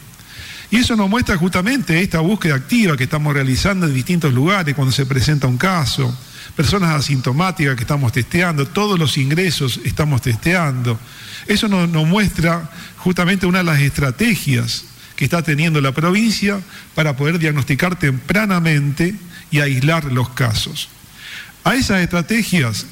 Y eso nos muestra justamente esta búsqueda activa que estamos realizando en distintos lugares cuando se presenta un caso, personas asintomáticas que estamos testeando, todos los ingresos estamos testeando. Eso nos, muestra justamente una de las estrategias que está teniendo la provincia para poder diagnosticar tempranamente y aislar los casos. A esas estrategias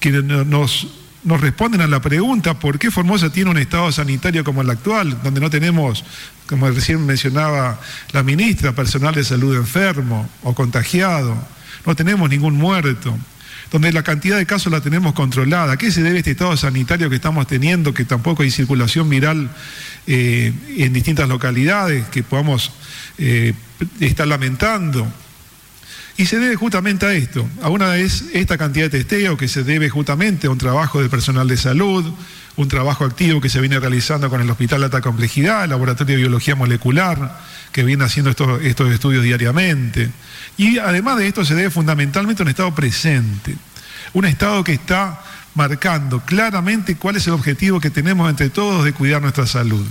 que nos, nos responden a la pregunta por qué Formosa tiene un estado sanitario como el actual, donde no tenemos, como recién mencionaba la ministra, personal de salud enfermo o contagiado, no tenemos ningún muerto, donde la cantidad de casos la tenemos controlada. ¿A qué se debe este estado sanitario que estamos teniendo, que tampoco hay circulación viral eh, en distintas localidades, que podamos eh, estar lamentando? Y se debe justamente a esto, a una vez esta cantidad de testeo que se debe justamente a un trabajo del personal de salud, un trabajo activo que se viene realizando con el Hospital Alta Complejidad, el Laboratorio de Biología Molecular, que viene haciendo estos, estos estudios diariamente. Y además de esto se debe fundamentalmente a un Estado presente, un Estado que está marcando claramente cuál es el objetivo que tenemos entre todos de cuidar nuestra salud.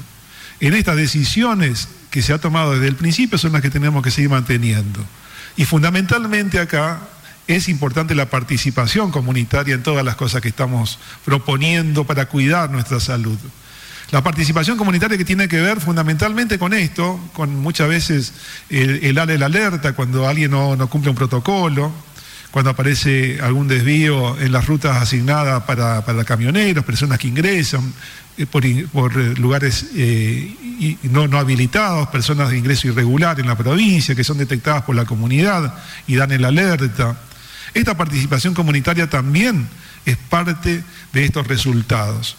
En estas decisiones que se ha tomado desde el principio son las que tenemos que seguir manteniendo. Y fundamentalmente acá es importante la participación comunitaria en todas las cosas que estamos proponiendo para cuidar nuestra salud. La participación comunitaria que tiene que ver fundamentalmente con esto, con muchas veces el, darle la alerta cuando alguien no, cumple un protocolo, cuando aparece algún desvío en las rutas asignadas para, camioneros, personas que ingresan eh, por, lugares eh, no, habilitados, personas de ingreso irregular en la provincia que son detectadas por la comunidad y dan el alerta. Esta participación comunitaria también es parte de estos resultados.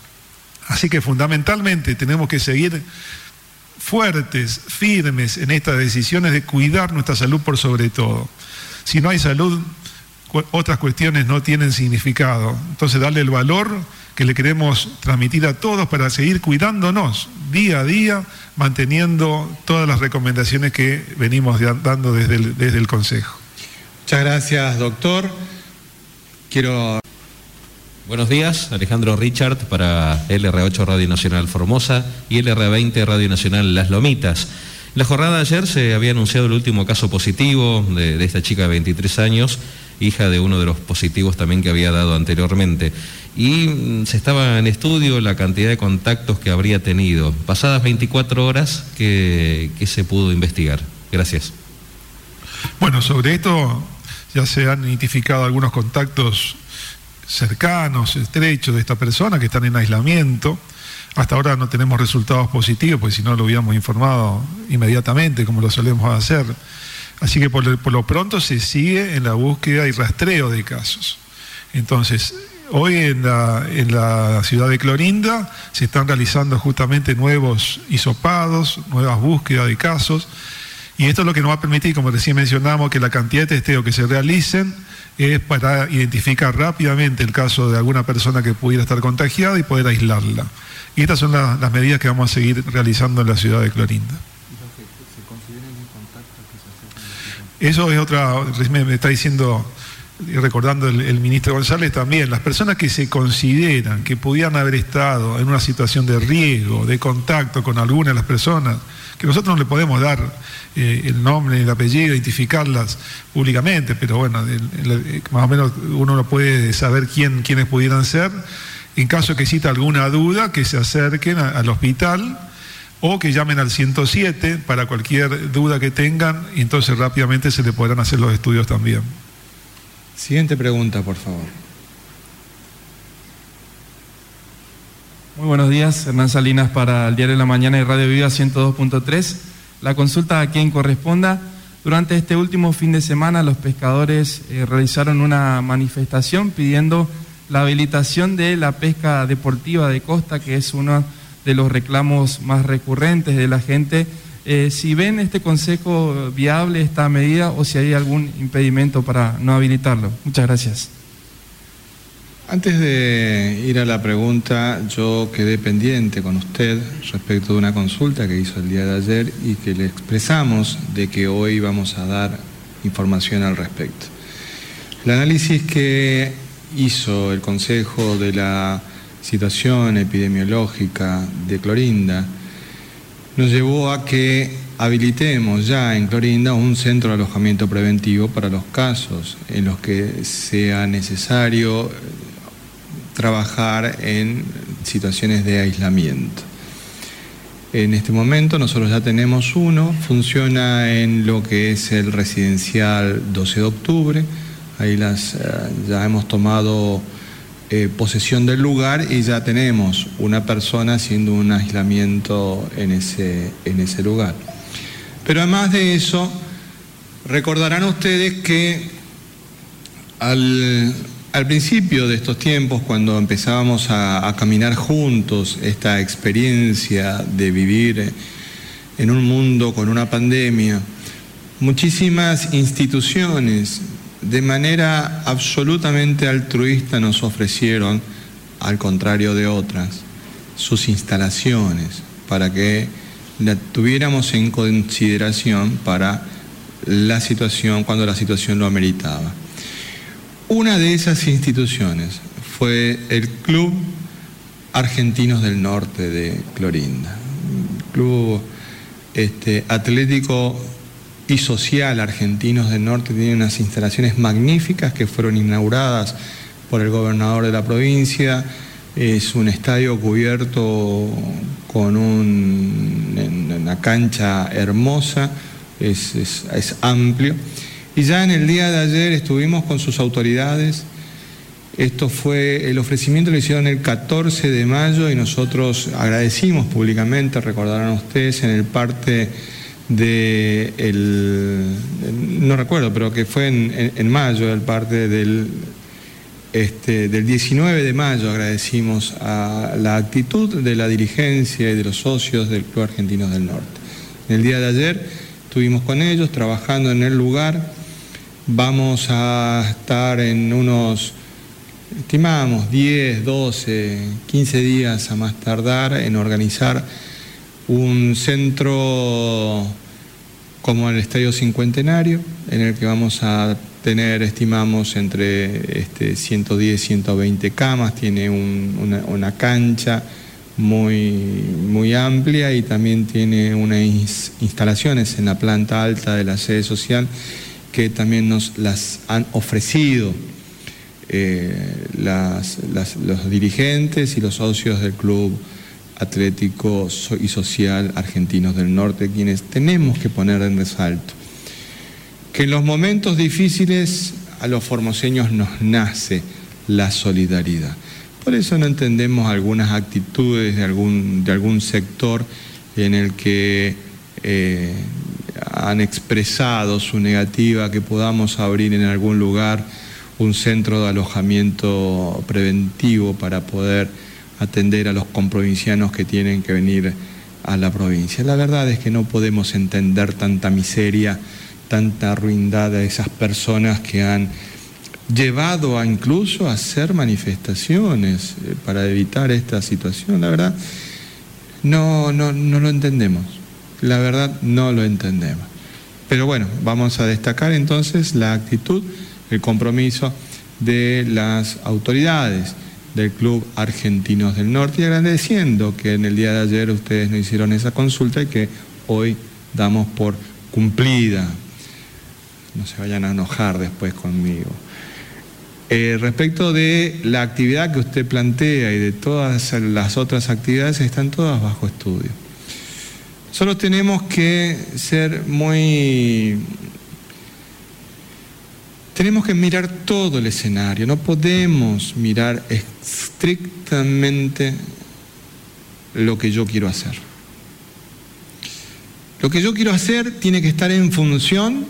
Así que fundamentalmente tenemos que seguir fuertes, firmes en estas decisiones de cuidar nuestra salud por sobre todo. Si no hay salud, otras cuestiones no tienen significado. Entonces darle el valor que le queremos transmitir a todos para seguir cuidándonos día a día, manteniendo todas las recomendaciones que venimos dando desde el, desde el Consejo. Muchas gracias, doctor. Quiero Buenos días, Alejandro Richard para LR8 Radio Nacional Formosa y LR20 Radio Nacional Las Lomitas. En la jornada de ayer se había anunciado el último caso positivo de, esta chica de 23 años, hija de uno de los positivos también que había dado anteriormente. Y mm, se estaba en estudio la cantidad de contactos que habría tenido. Pasadas 24 horas, ¿qué, qué se pudo investigar? Gracias. Bueno, sobre esto ya se han identificado algunos contactos cercanos, estrechos de esta persona que están en aislamiento. Hasta ahora no tenemos resultados positivos, porque si no lo hubiéramos informado inmediatamente, como lo solemos hacer. Así que por, lo pronto se sigue en la búsqueda y rastreo de casos. Entonces, hoy en la, en la ciudad de Clorinda se están realizando justamente nuevos hisopados, nuevas búsquedas de casos. Y esto es lo que nos va a permitir, como recién mencionamos, que la cantidad de testeos que se realicen es para identificar rápidamente el caso de alguna persona que pudiera estar contagiada y poder aislarla. Y estas son las medidas que vamos a seguir realizando en la ciudad de Clorinda. Eso es otra, me está diciendo recordando el, ministro González también, las personas que se consideran que pudieran haber estado en una situación de riesgo, de contacto con alguna de las personas, que nosotros no le podemos dar eh, el nombre, el apellido, identificarlas públicamente, pero bueno, más o menos uno no puede saber quién, quiénes pudieran ser. En caso que exista alguna duda, que se acerquen al hospital o que llamen al 107 para cualquier duda que tengan y entonces rápidamente se le podrán hacer los estudios también. Siguiente pregunta, por favor. Muy buenos días, Hernán Salinas para el Diario de la Mañana y Radio Viva 102.3. La consulta a quien corresponda. Durante este último fin de semana los pescadores eh, realizaron una manifestación pidiendo la habilitación de la pesca deportiva de costa, que es uno de los reclamos más recurrentes de la gente eh, si ven este consejo viable esta medida o si hay algún impedimento para no habilitarlo. Muchas gracias. Antes de ir a la pregunta, yo quedé pendiente con usted respecto de una consulta que hizo el día de ayer y que le expresamos de que hoy vamos a dar información al respecto. El análisis que hizo el Consejo de la situación epidemiológica de Clorinda nos llevó a que habilitemos ya en Clorinda un centro de alojamiento preventivo para los casos en los que sea necesario trabajar en situaciones de aislamiento. En este momento nosotros ya tenemos uno, funciona en lo que es el residencial 12 de octubre, ahí eh, ya hemos tomado eh, posesión del lugar y ya tenemos una persona haciendo un aislamiento en ese, en ese lugar. Pero además de eso, recordarán ustedes que al, principio de estos tiempos, cuando empezábamos a caminar juntos esta experiencia de vivir en un mundo con una pandemia, muchísimas instituciones de manera absolutamente altruista nos ofrecieron, al contrario de otras, sus instalaciones para que la tuviéramos en consideración para la situación, cuando la situación lo ameritaba. Una de esas instituciones fue el Club Argentinos del Norte de Clorinda, club este, atlético y social argentinos del norte tienen unas instalaciones magníficas que fueron inauguradas por el gobernador de la provincia. Es un estadio cubierto con una cancha hermosa, es, es amplio. Y ya en el día de ayer estuvimos con sus autoridades. Esto fue, el ofrecimiento lo hicieron el 14 de mayo y nosotros agradecimos públicamente, recordarán ustedes, en el parte de el, no recuerdo, pero que fue en, mayo, el parte del, este, del 19 de mayo, agradecimos a la actitud de la dirigencia y de los socios del Club Argentinos del Norte. El día de ayer estuvimos con ellos trabajando en el lugar, vamos a estar en unos, estimamos, 10, 12, 15 días a más tardar en organizar un centro como el Estadio Cincuentenario, en el que vamos a tener, estimamos, entre este, 110 y 120 camas, tiene una, cancha muy, muy amplia y también tiene unas instalaciones en la planta alta de la sede social que también nos las han ofrecido eh, los dirigentes y los socios del club atlético y social argentinos del norte, quienes tenemos que poner en resalto. Que en los momentos difíciles a los formoseños nos nace la solidaridad. Por eso no entendemos algunas actitudes de algún, de algún sector en el que eh, han expresado su negativa que podamos abrir en algún lugar un centro de alojamiento preventivo para poder atender a los comprovincianos que tienen que venir a la provincia. La verdad es que no podemos entender tanta miseria, tanta ruindad de esas personas que han llevado a incluso a hacer manifestaciones eh, para evitar esta situación. La verdad, no, no, no lo entendemos. La verdad, no lo entendemos. Pero bueno, vamos a destacar entonces la actitud, el compromiso de las autoridades del Club Argentinos del Norte y agradeciendo que en el día de ayer ustedes no hicieron esa consulta y que hoy damos por cumplida. No se vayan a enojar después conmigo. Eh, respecto de la actividad que usted plantea y de todas las otras actividades, están todas bajo estudio. Solo tenemos que ser muy... Tenemos que mirar todo el escenario, no podemos mirar estrictamente lo que yo quiero hacer. Lo que yo quiero hacer tiene que estar en función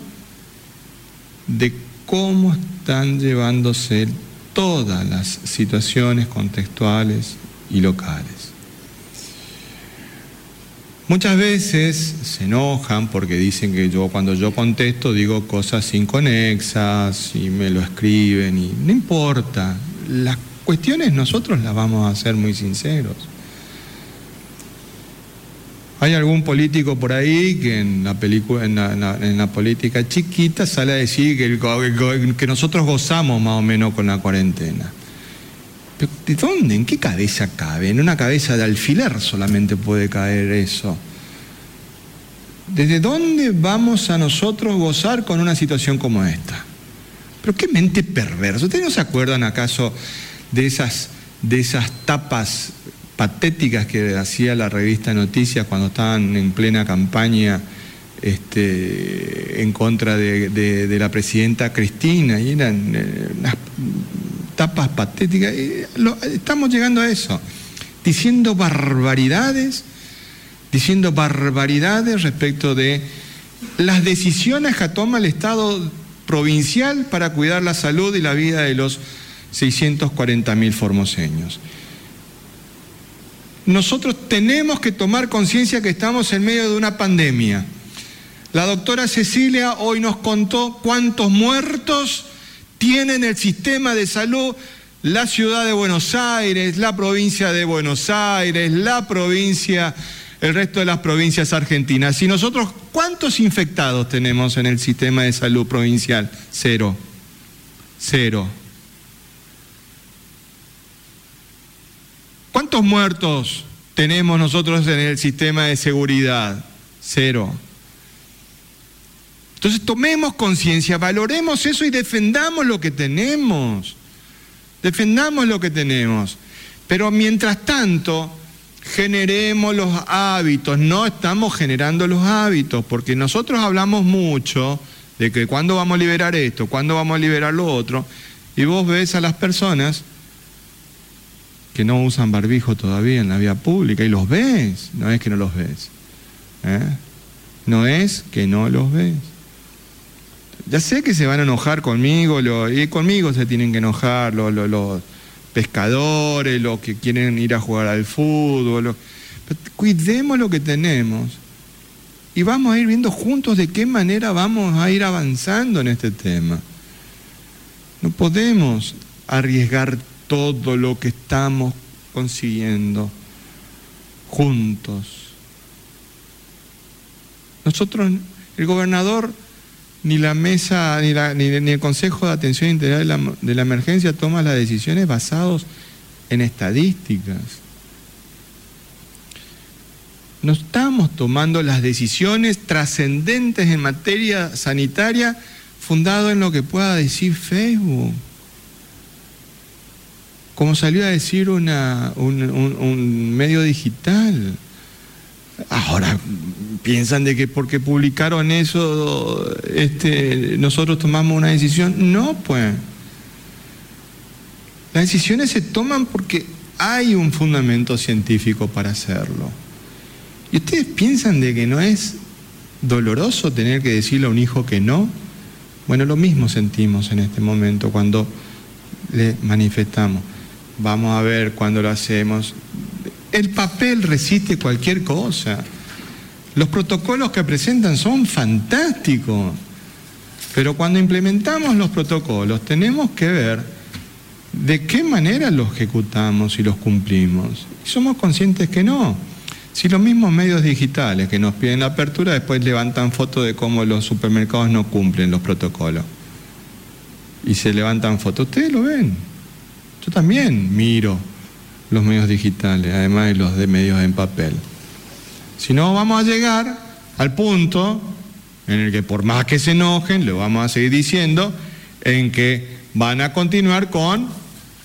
de cómo están llevándose todas las situaciones contextuales y locales. Muchas veces se enojan porque dicen que yo cuando yo contesto digo cosas inconexas y me lo escriben y no importa. Las cuestiones nosotros las vamos a hacer muy sinceros. Hay algún político por ahí que en la, película, en la, política chiquita sale a decir que, que nosotros gozamos más o menos con la cuarentena. ¿De dónde? ¿En qué cabeza cabe? En una cabeza de alfiler solamente puede caer eso. ¿Desde dónde vamos a nosotros gozar con una situación como esta? Pero qué mente perversa. ¿Ustedes no se acuerdan acaso de esas, de esas tapas patéticas que hacía la revista Noticias cuando estaban en plena campaña este, en contra de, la presidenta Cristina, y eran eh, tapas patéticas. estamos llegando a eso, diciendo barbaridades, diciendo barbaridades respecto de las decisiones que toma el Estado provincial para cuidar la salud y la vida de los 640 mil formoseños. Nosotros tenemos que tomar conciencia que estamos en medio de una pandemia. La doctora Cecilia hoy nos contó cuántos muertos tienen el sistema de salud la ciudad de Buenos Aires, la provincia de Buenos Aires, la provincia, el resto de las provincias argentinas. Y nosotros, ¿cuántos infectados tenemos en el sistema de salud provincial? Cero. Cero. ¿Cuántos muertos tenemos nosotros en el sistema de seguridad? Cero. Entonces tomemos conciencia, valoremos eso y defendamos lo que tenemos. Defendamos lo que tenemos. Pero mientras tanto, generemos los hábitos. No estamos generando los hábitos, porque nosotros hablamos mucho de que cuándo vamos a liberar esto, cuándo vamos a liberar lo otro, y vos ves a las personas que no usan barbijo todavía en la vía pública y los ves, no es que no los ves. ¿eh? No es que no los ves. Ya sé que se van a enojar conmigo, y conmigo se tienen que enojar los, pescadores, los que quieren ir a jugar al fútbol. cuidemos lo que tenemos y vamos a ir viendo juntos de qué manera vamos a ir avanzando en este tema. No podemos arriesgar todo lo que estamos consiguiendo juntos. Nosotros, el gobernador, ni la mesa, ni, ni, el Consejo de Atención Integral de la, de la Emergencia toma las decisiones basadas en estadísticas. No estamos tomando las decisiones trascendentes en materia sanitaria fundado en lo que pueda decir Facebook como salió a decir una, un, medio digital. Ahora piensan de que porque publicaron eso este, nosotros tomamos una decisión. No, pues. Las decisiones se toman porque hay un fundamento científico para hacerlo. ¿Y ustedes piensan de que no es doloroso tener que decirle a un hijo que no? Bueno, lo mismo sentimos en este momento cuando le manifestamos. Vamos a ver cuando lo hacemos. El papel resiste cualquier cosa. Los protocolos que presentan son fantásticos. Pero cuando implementamos los protocolos tenemos que ver de qué manera los ejecutamos y los cumplimos. Y somos conscientes que no. Si los mismos medios digitales que nos piden la apertura después levantan fotos de cómo los supermercados no cumplen los protocolos. Y se levantan fotos, ustedes lo ven. Yo también miro los medios digitales, además de los de medios en papel. Si no, vamos a llegar al punto en el que por más que se enojen, lo vamos a seguir diciendo, en que van a continuar con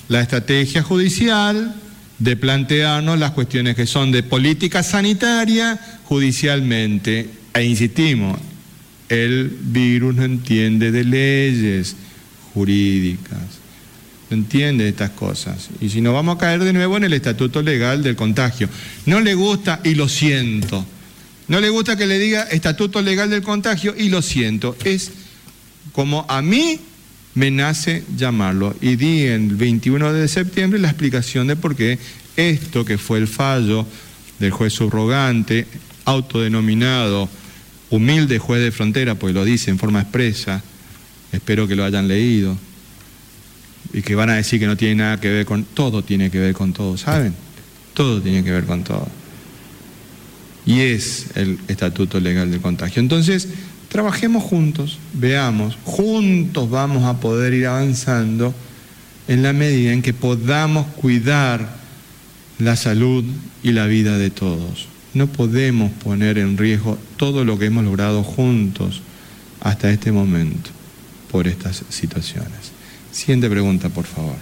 la estrategia judicial, de plantearnos las cuestiones que son de política sanitaria judicialmente. E insistimos, el virus no entiende de leyes jurídicas, entiende estas cosas. Y si no, vamos a caer de nuevo en el estatuto legal del contagio. No le gusta y lo siento. No le gusta que le diga estatuto legal del contagio y lo siento. Es como a mí me nace llamarlo. Y di el 21 de septiembre la explicación de por qué esto que fue el fallo del juez subrogante, autodenominado humilde juez de frontera, pues lo dice en forma expresa, espero que lo hayan leído, y que van a decir que no tiene nada que ver con, todo tiene que ver con todo, ¿saben? Todo tiene que ver con todo. Y es el estatuto legal del contagio. Entonces, trabajemos juntos, veamos, juntos vamos a poder ir avanzando en la medida en que podamos cuidar la salud y la vida de todos. No podemos poner en riesgo todo lo que hemos logrado juntos hasta este momento por estas situaciones. Siguiente pregunta, por favor.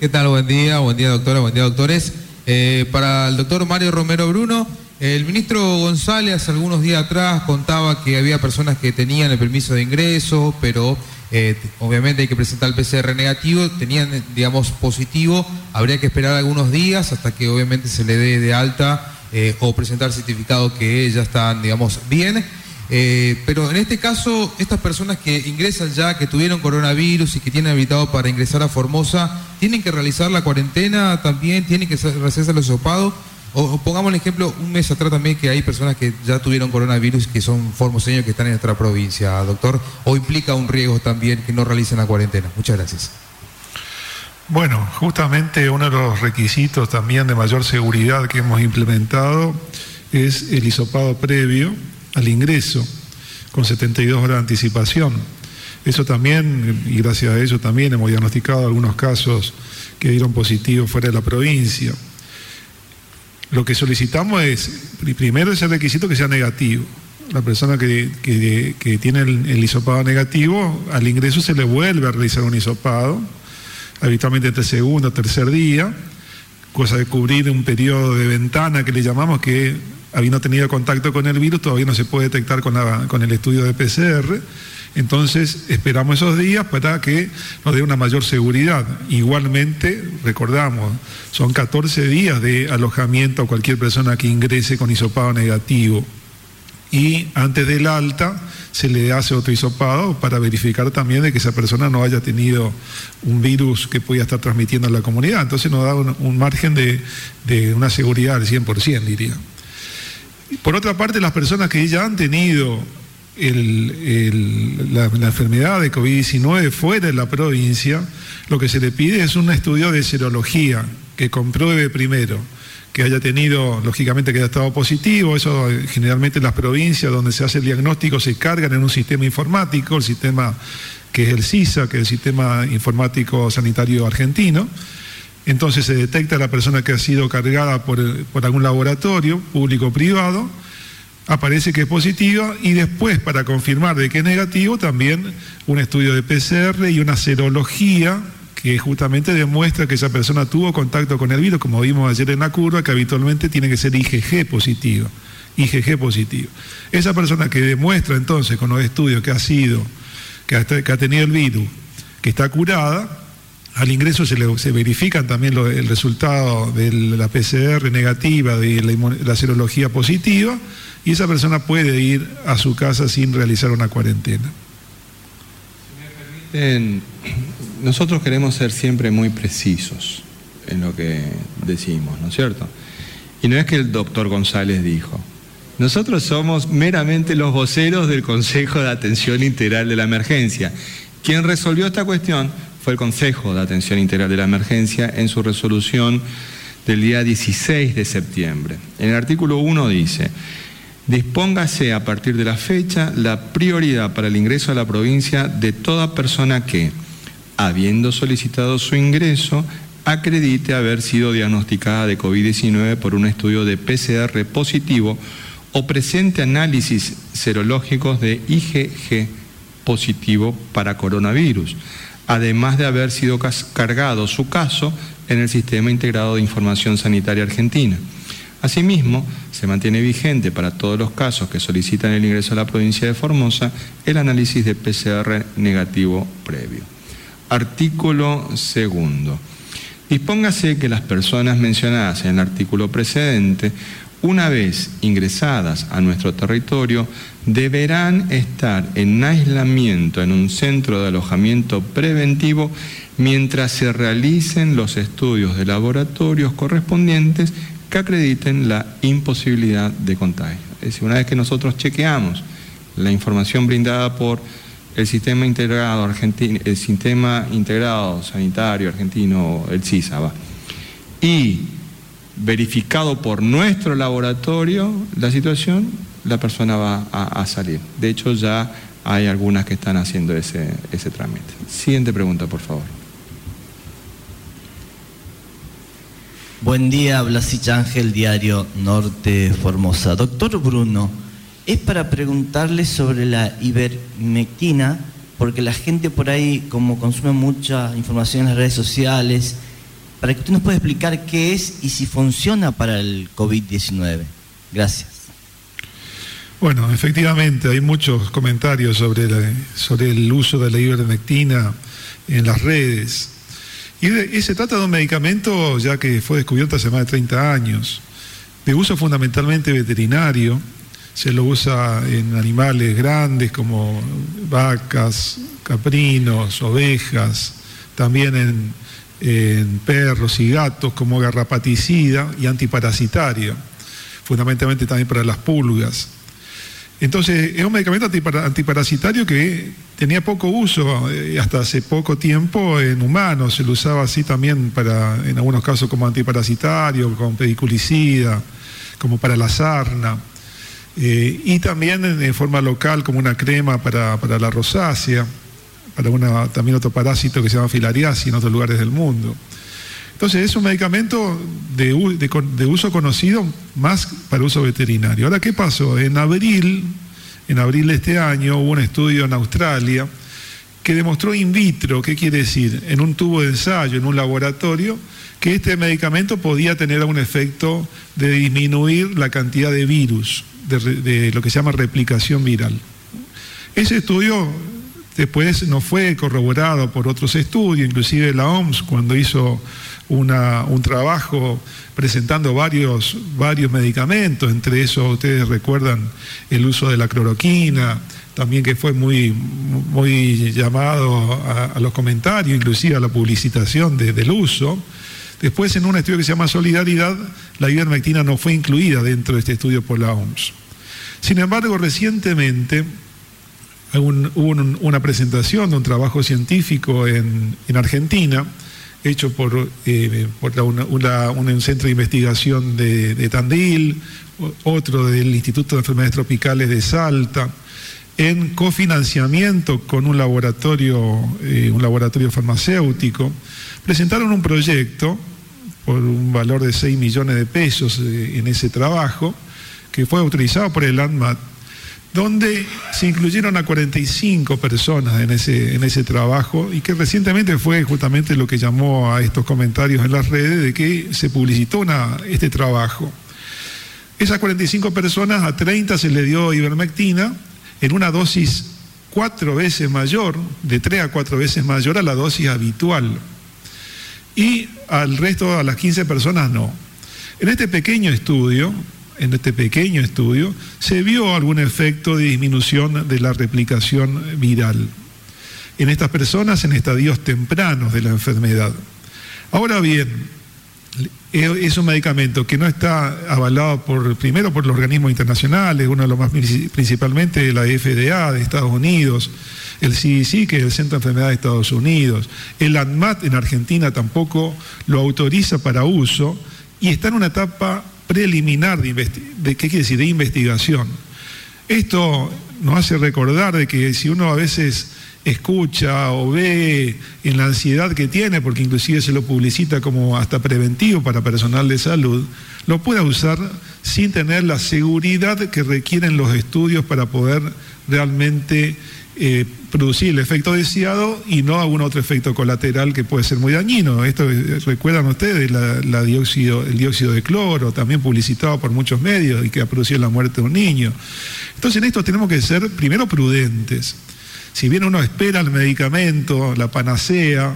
¿Qué tal? Buen día, buen día doctora, buen día doctores. Eh, para el doctor Mario Romero Bruno, el ministro González algunos días atrás contaba que había personas que tenían el permiso de ingreso, pero eh, obviamente hay que presentar el PCR negativo, tenían, digamos, positivo, habría que esperar algunos días hasta que obviamente se le dé de alta eh, o presentar certificado que ya están, digamos, bien. Eh, pero en este caso, estas personas que ingresan ya, que tuvieron coronavirus y que tienen habilitado para ingresar a Formosa, ¿tienen que realizar la cuarentena también? ¿Tienen que hacerse los sopados? O, pongamos el ejemplo, un mes atrás también que hay personas que ya tuvieron coronavirus que son formoseños que están en nuestra provincia, doctor, o implica un riesgo también que no realicen la cuarentena. Muchas gracias. Bueno, justamente uno de los requisitos también de mayor seguridad que hemos implementado es el hisopado previo al ingreso, con 72 horas de anticipación. Eso también, y gracias a eso también hemos diagnosticado algunos casos que dieron positivo fuera de la provincia. Lo que solicitamos es, primero ese requisito que sea negativo. La persona que, tiene el, el, hisopado negativo, al ingreso se le vuelve a realizar un hisopado, habitualmente entre segundo o tercer día, cosa de cubrir un periodo de ventana que le llamamos que habiendo tenido contacto con el virus todavía no se puede detectar con, con el estudio de PCR entonces esperamos esos días para que nos dé una mayor seguridad. Igualmente, recordamos, son 14 días de alojamiento a cualquier persona que ingrese con hisopado negativo. Y antes del alta se le hace otro hisopado para verificar también de que esa persona no haya tenido un virus que pueda estar transmitiendo a la comunidad. Entonces nos da un, margen de, de una seguridad del 100%, diría. Por otra parte, las personas que ya han tenido la, enfermedad de COVID-19 fuera de la provincia, lo que se le pide es un estudio de serología que compruebe primero que haya tenido, lógicamente, que haya estado positivo. Eso generalmente en las provincias donde se hace el diagnóstico se cargan en un sistema informático, el sistema que es el CISA, que es el Sistema Informático Sanitario Argentino. Entonces se detecta la persona que ha sido cargada por, algún laboratorio público o privado aparece que es positiva y después para confirmar de que es negativo también un estudio de PCR y una serología que justamente demuestra que esa persona tuvo contacto con el virus, como vimos ayer en la curva, que habitualmente tiene que ser IgG positivo. IgG positivo. Esa persona que demuestra entonces con los estudios que ha sido, que ha tenido el virus, que está curada, al ingreso se, verifican también el resultado de la PCR negativa, de la, la, serología positiva, y esa persona puede ir a su casa sin realizar una cuarentena. Si me permiten, nosotros queremos ser siempre muy precisos en lo que decimos, ¿no es cierto? Y no es que el doctor González dijo, nosotros somos meramente los voceros del Consejo de Atención Integral de la Emergencia. Quien resolvió esta cuestión fue el Consejo de Atención Integral de la Emergencia en su resolución del día 16 de septiembre. En el artículo 1 dice, dispóngase a partir de la fecha la prioridad para el ingreso a la provincia de toda persona que, habiendo solicitado su ingreso, acredite haber sido diagnosticada de COVID-19 por un estudio de PCR positivo o presente análisis serológicos de IgG positivo para coronavirus, además de haber sido cargado su caso en el Sistema Integrado de Información Sanitaria Argentina. Asimismo, se mantiene vigente para todos los casos que solicitan el ingreso a la provincia de Formosa el análisis de PCR negativo previo. Artículo segundo. Dispóngase que las personas mencionadas en el artículo precedente, una vez ingresadas a nuestro territorio, deberán estar en aislamiento en un centro de alojamiento preventivo mientras se realicen los estudios de laboratorios correspondientes que acrediten la imposibilidad de contagio. Es decir, una vez que nosotros chequeamos la información brindada por el sistema integrado argentino, el sistema integrado sanitario argentino, el CISA, y verificado por nuestro laboratorio la situación, la persona va a, salir. De hecho, ya hay algunas que están haciendo ese, ese trámite. Siguiente pregunta, por favor. Buen día, Blasich Ángel, Diario Norte Formosa. Doctor Bruno, es para preguntarle sobre la ivermectina, porque la gente por ahí, como consume mucha información en las redes sociales, para que usted nos pueda explicar qué es y si funciona para el COVID-19. Gracias. Bueno, efectivamente, hay muchos comentarios sobre, sobre el uso de la ivermectina en las redes. Y, y, se trata de un medicamento ya que fue descubierto hace más de 30 años, de uso fundamentalmente veterinario, se lo usa en animales grandes como vacas, caprinos, ovejas, también en, en perros y gatos como garrapaticida y antiparasitario, fundamentalmente también para las pulgas. Entonces, es un medicamento antiparasitario que tenía poco uso eh, hasta hace poco tiempo en humanos. Se lo usaba así también para, en algunos casos como antiparasitario, como pediculicida, como para la sarna. Eh, y también en, forma local como una crema para, para la rosácea, para una, también otro parásito que se llama filariasis en otros lugares del mundo. Entonces es un medicamento de, uso conocido más para uso veterinario. Ahora, ¿qué pasó? En abril, en abril de este año, hubo un estudio en Australia que demostró in vitro, ¿qué quiere decir? En un tubo de ensayo, en un laboratorio, que este medicamento podía tener un efecto de disminuir la cantidad de virus, de, de lo que se llama replicación viral. Ese estudio después no fue corroborado por otros estudios, inclusive la OMS cuando hizo una, un trabajo presentando varios, varios medicamentos, entre esos ustedes recuerdan el uso de la cloroquina, también que fue muy, muy llamado a, los comentarios, inclusive a la publicitación de, del uso. Después, en un estudio que se llama Solidaridad, la ivermectina no fue incluida dentro de este estudio por la OMS. Sin embargo, recientemente hubo un, una presentación de un trabajo científico en, en Argentina, hecho por, eh, por un centro de investigación de, de, Tandil, otro del Instituto de Enfermedades Tropicales de Salta, en cofinanciamiento con un laboratorio, eh, un laboratorio farmacéutico, presentaron un proyecto por un valor de 6 millones de pesos eh, en ese trabajo, que fue autorizado por el ANMAT donde se incluyeron a 45 personas en ese, en ese trabajo y que recientemente fue justamente lo que llamó a estos comentarios en las redes de que se publicitó este trabajo. Esas 45 personas, a 30 se le dio ivermectina en una dosis cuatro veces mayor, de tres a cuatro veces mayor a la dosis habitual. y al resto, a las 15 personas, no. En este pequeño estudio, en este pequeño estudio, se vio algún efecto de disminución de la replicación viral en estas personas en estadios tempranos de la enfermedad. Ahora bien, es un medicamento que no está avalado por, primero por los organismos internacionales, uno de los más principalmente la FDA de Estados Unidos, el CDC, que es el Centro de Enfermedades de Estados Unidos, el ANMAT en Argentina tampoco lo autoriza para uso y está en una etapa preliminar de, ¿qué quiere decir? de investigación. Esto nos hace recordar de que si uno a veces escucha o ve en la ansiedad que tiene, porque inclusive se lo publicita como hasta preventivo para personal de salud, lo pueda usar sin tener la seguridad que requieren los estudios para poder realmente eh, producir el efecto deseado y no algún otro efecto colateral que puede ser muy dañino. Esto eh, recuerdan ustedes dióxido, el dióxido de cloro, también publicitado por muchos medios y que ha producido la muerte de un niño. Entonces en esto tenemos que ser primero prudentes si bien uno espera el medicamento, la panacea,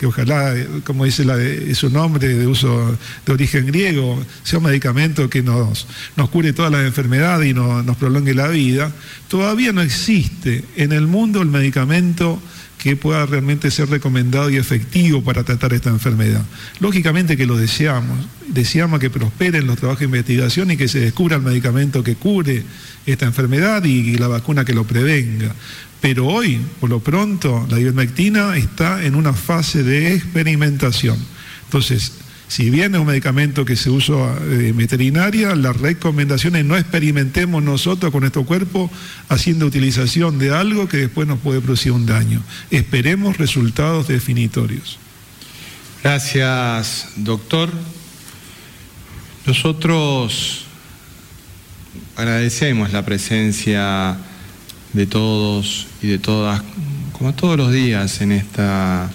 que ojalá, como dice su nombre de uso de origen griego, sea un medicamento que nos, nos cure todas las enfermedades y nos prolongue la vida, todavía no existe en el mundo el medicamento que pueda realmente ser recomendado y efectivo para tratar esta enfermedad. Lógicamente que lo deseamos, deseamos que prosperen los trabajos de investigación y que se descubra el medicamento que cure esta enfermedad y la vacuna que lo prevenga. Pero hoy, por lo pronto, la ivermectina está en una fase de experimentación. Entonces, si bien es un medicamento que se usa eh, veterinaria, la recomendación es no experimentemos nosotros con nuestro cuerpo haciendo utilización de algo que después nos puede producir un daño. Esperemos resultados definitorios. Gracias, doctor. Nosotros agradecemos la presencia de todos y de todas, como todos los días en esta